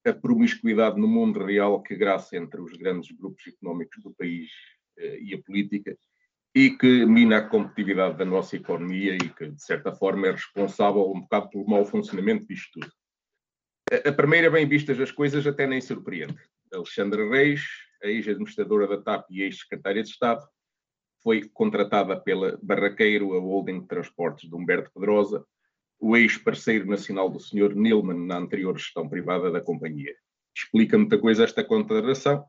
a promiscuidade no mundo real que graça entre os grandes grupos económicos do país uh, e a política e que mina a competitividade da nossa economia e que, de certa forma, é responsável um bocado pelo mau funcionamento disto tudo. A primeira, bem vistas as coisas, até nem surpreende. Alexandra Reis, a ex-administradora da TAP e ex-secretária de Estado, foi contratada pela Barraqueiro, a holding de transportes de Humberto Pedrosa, o ex-parceiro nacional do Sr. Nilman na anterior gestão privada da companhia. Explica muita coisa esta contratação,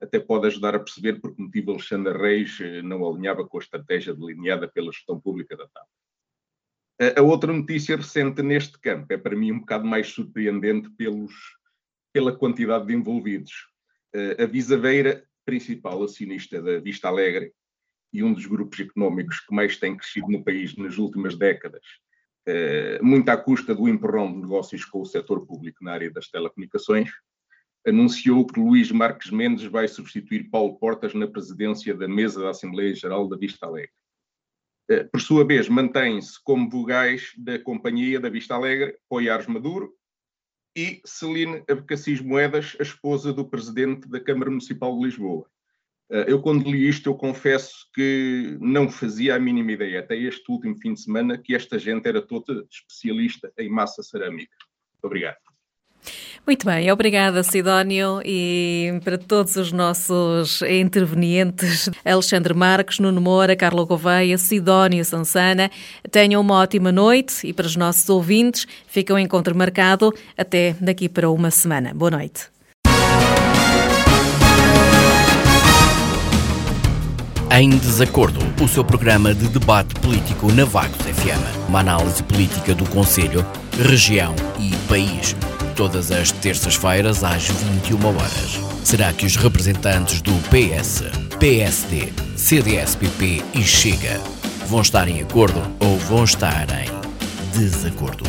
até pode ajudar a perceber por que motivo Alexandre Reis eh, não alinhava com a estratégia delineada pela gestão pública da TAP. A outra notícia recente neste campo é para mim um bocado mais surpreendente pelos, pela quantidade de envolvidos. Eh, a Visaveira, principal acionista da Vista Alegre e um dos grupos económicos que mais tem crescido no país nas últimas décadas, eh, muito à custa do empurrão de negócios com o setor público na área das telecomunicações, anunciou que Luís Marques Mendes vai substituir Paulo Portas na presidência da mesa da Assembleia Geral da Vista Alegre. Eh, por sua vez, mantém-se como vogais da companhia da Vista Alegre Poiares Maduro e Celine Abcacis Moedas, a esposa do presidente da Câmara Municipal de Lisboa. Eh, eu, quando li isto, eu confesso que não fazia a mínima ideia, até este último fim de semana, que esta gente era toda especialista em massa cerâmica. Obrigado. Muito bem, obrigada Sidónio e para todos os nossos intervenientes, Alexandre Marques, Nuno Moura, Carla Gouveia, Sidónio Sansana, tenham uma ótima noite e para os nossos ouvintes, fica um encontro marcado até daqui para uma semana. Boa noite. Em Desacordo, o seu programa de debate político na Vagos FM. Uma análise política do Conselho, região e país. Todas as terças-feiras às 21 horas. Será que os representantes do PS, PSD, CDS-PP e Chega vão estar em acordo ou vão estar em desacordo?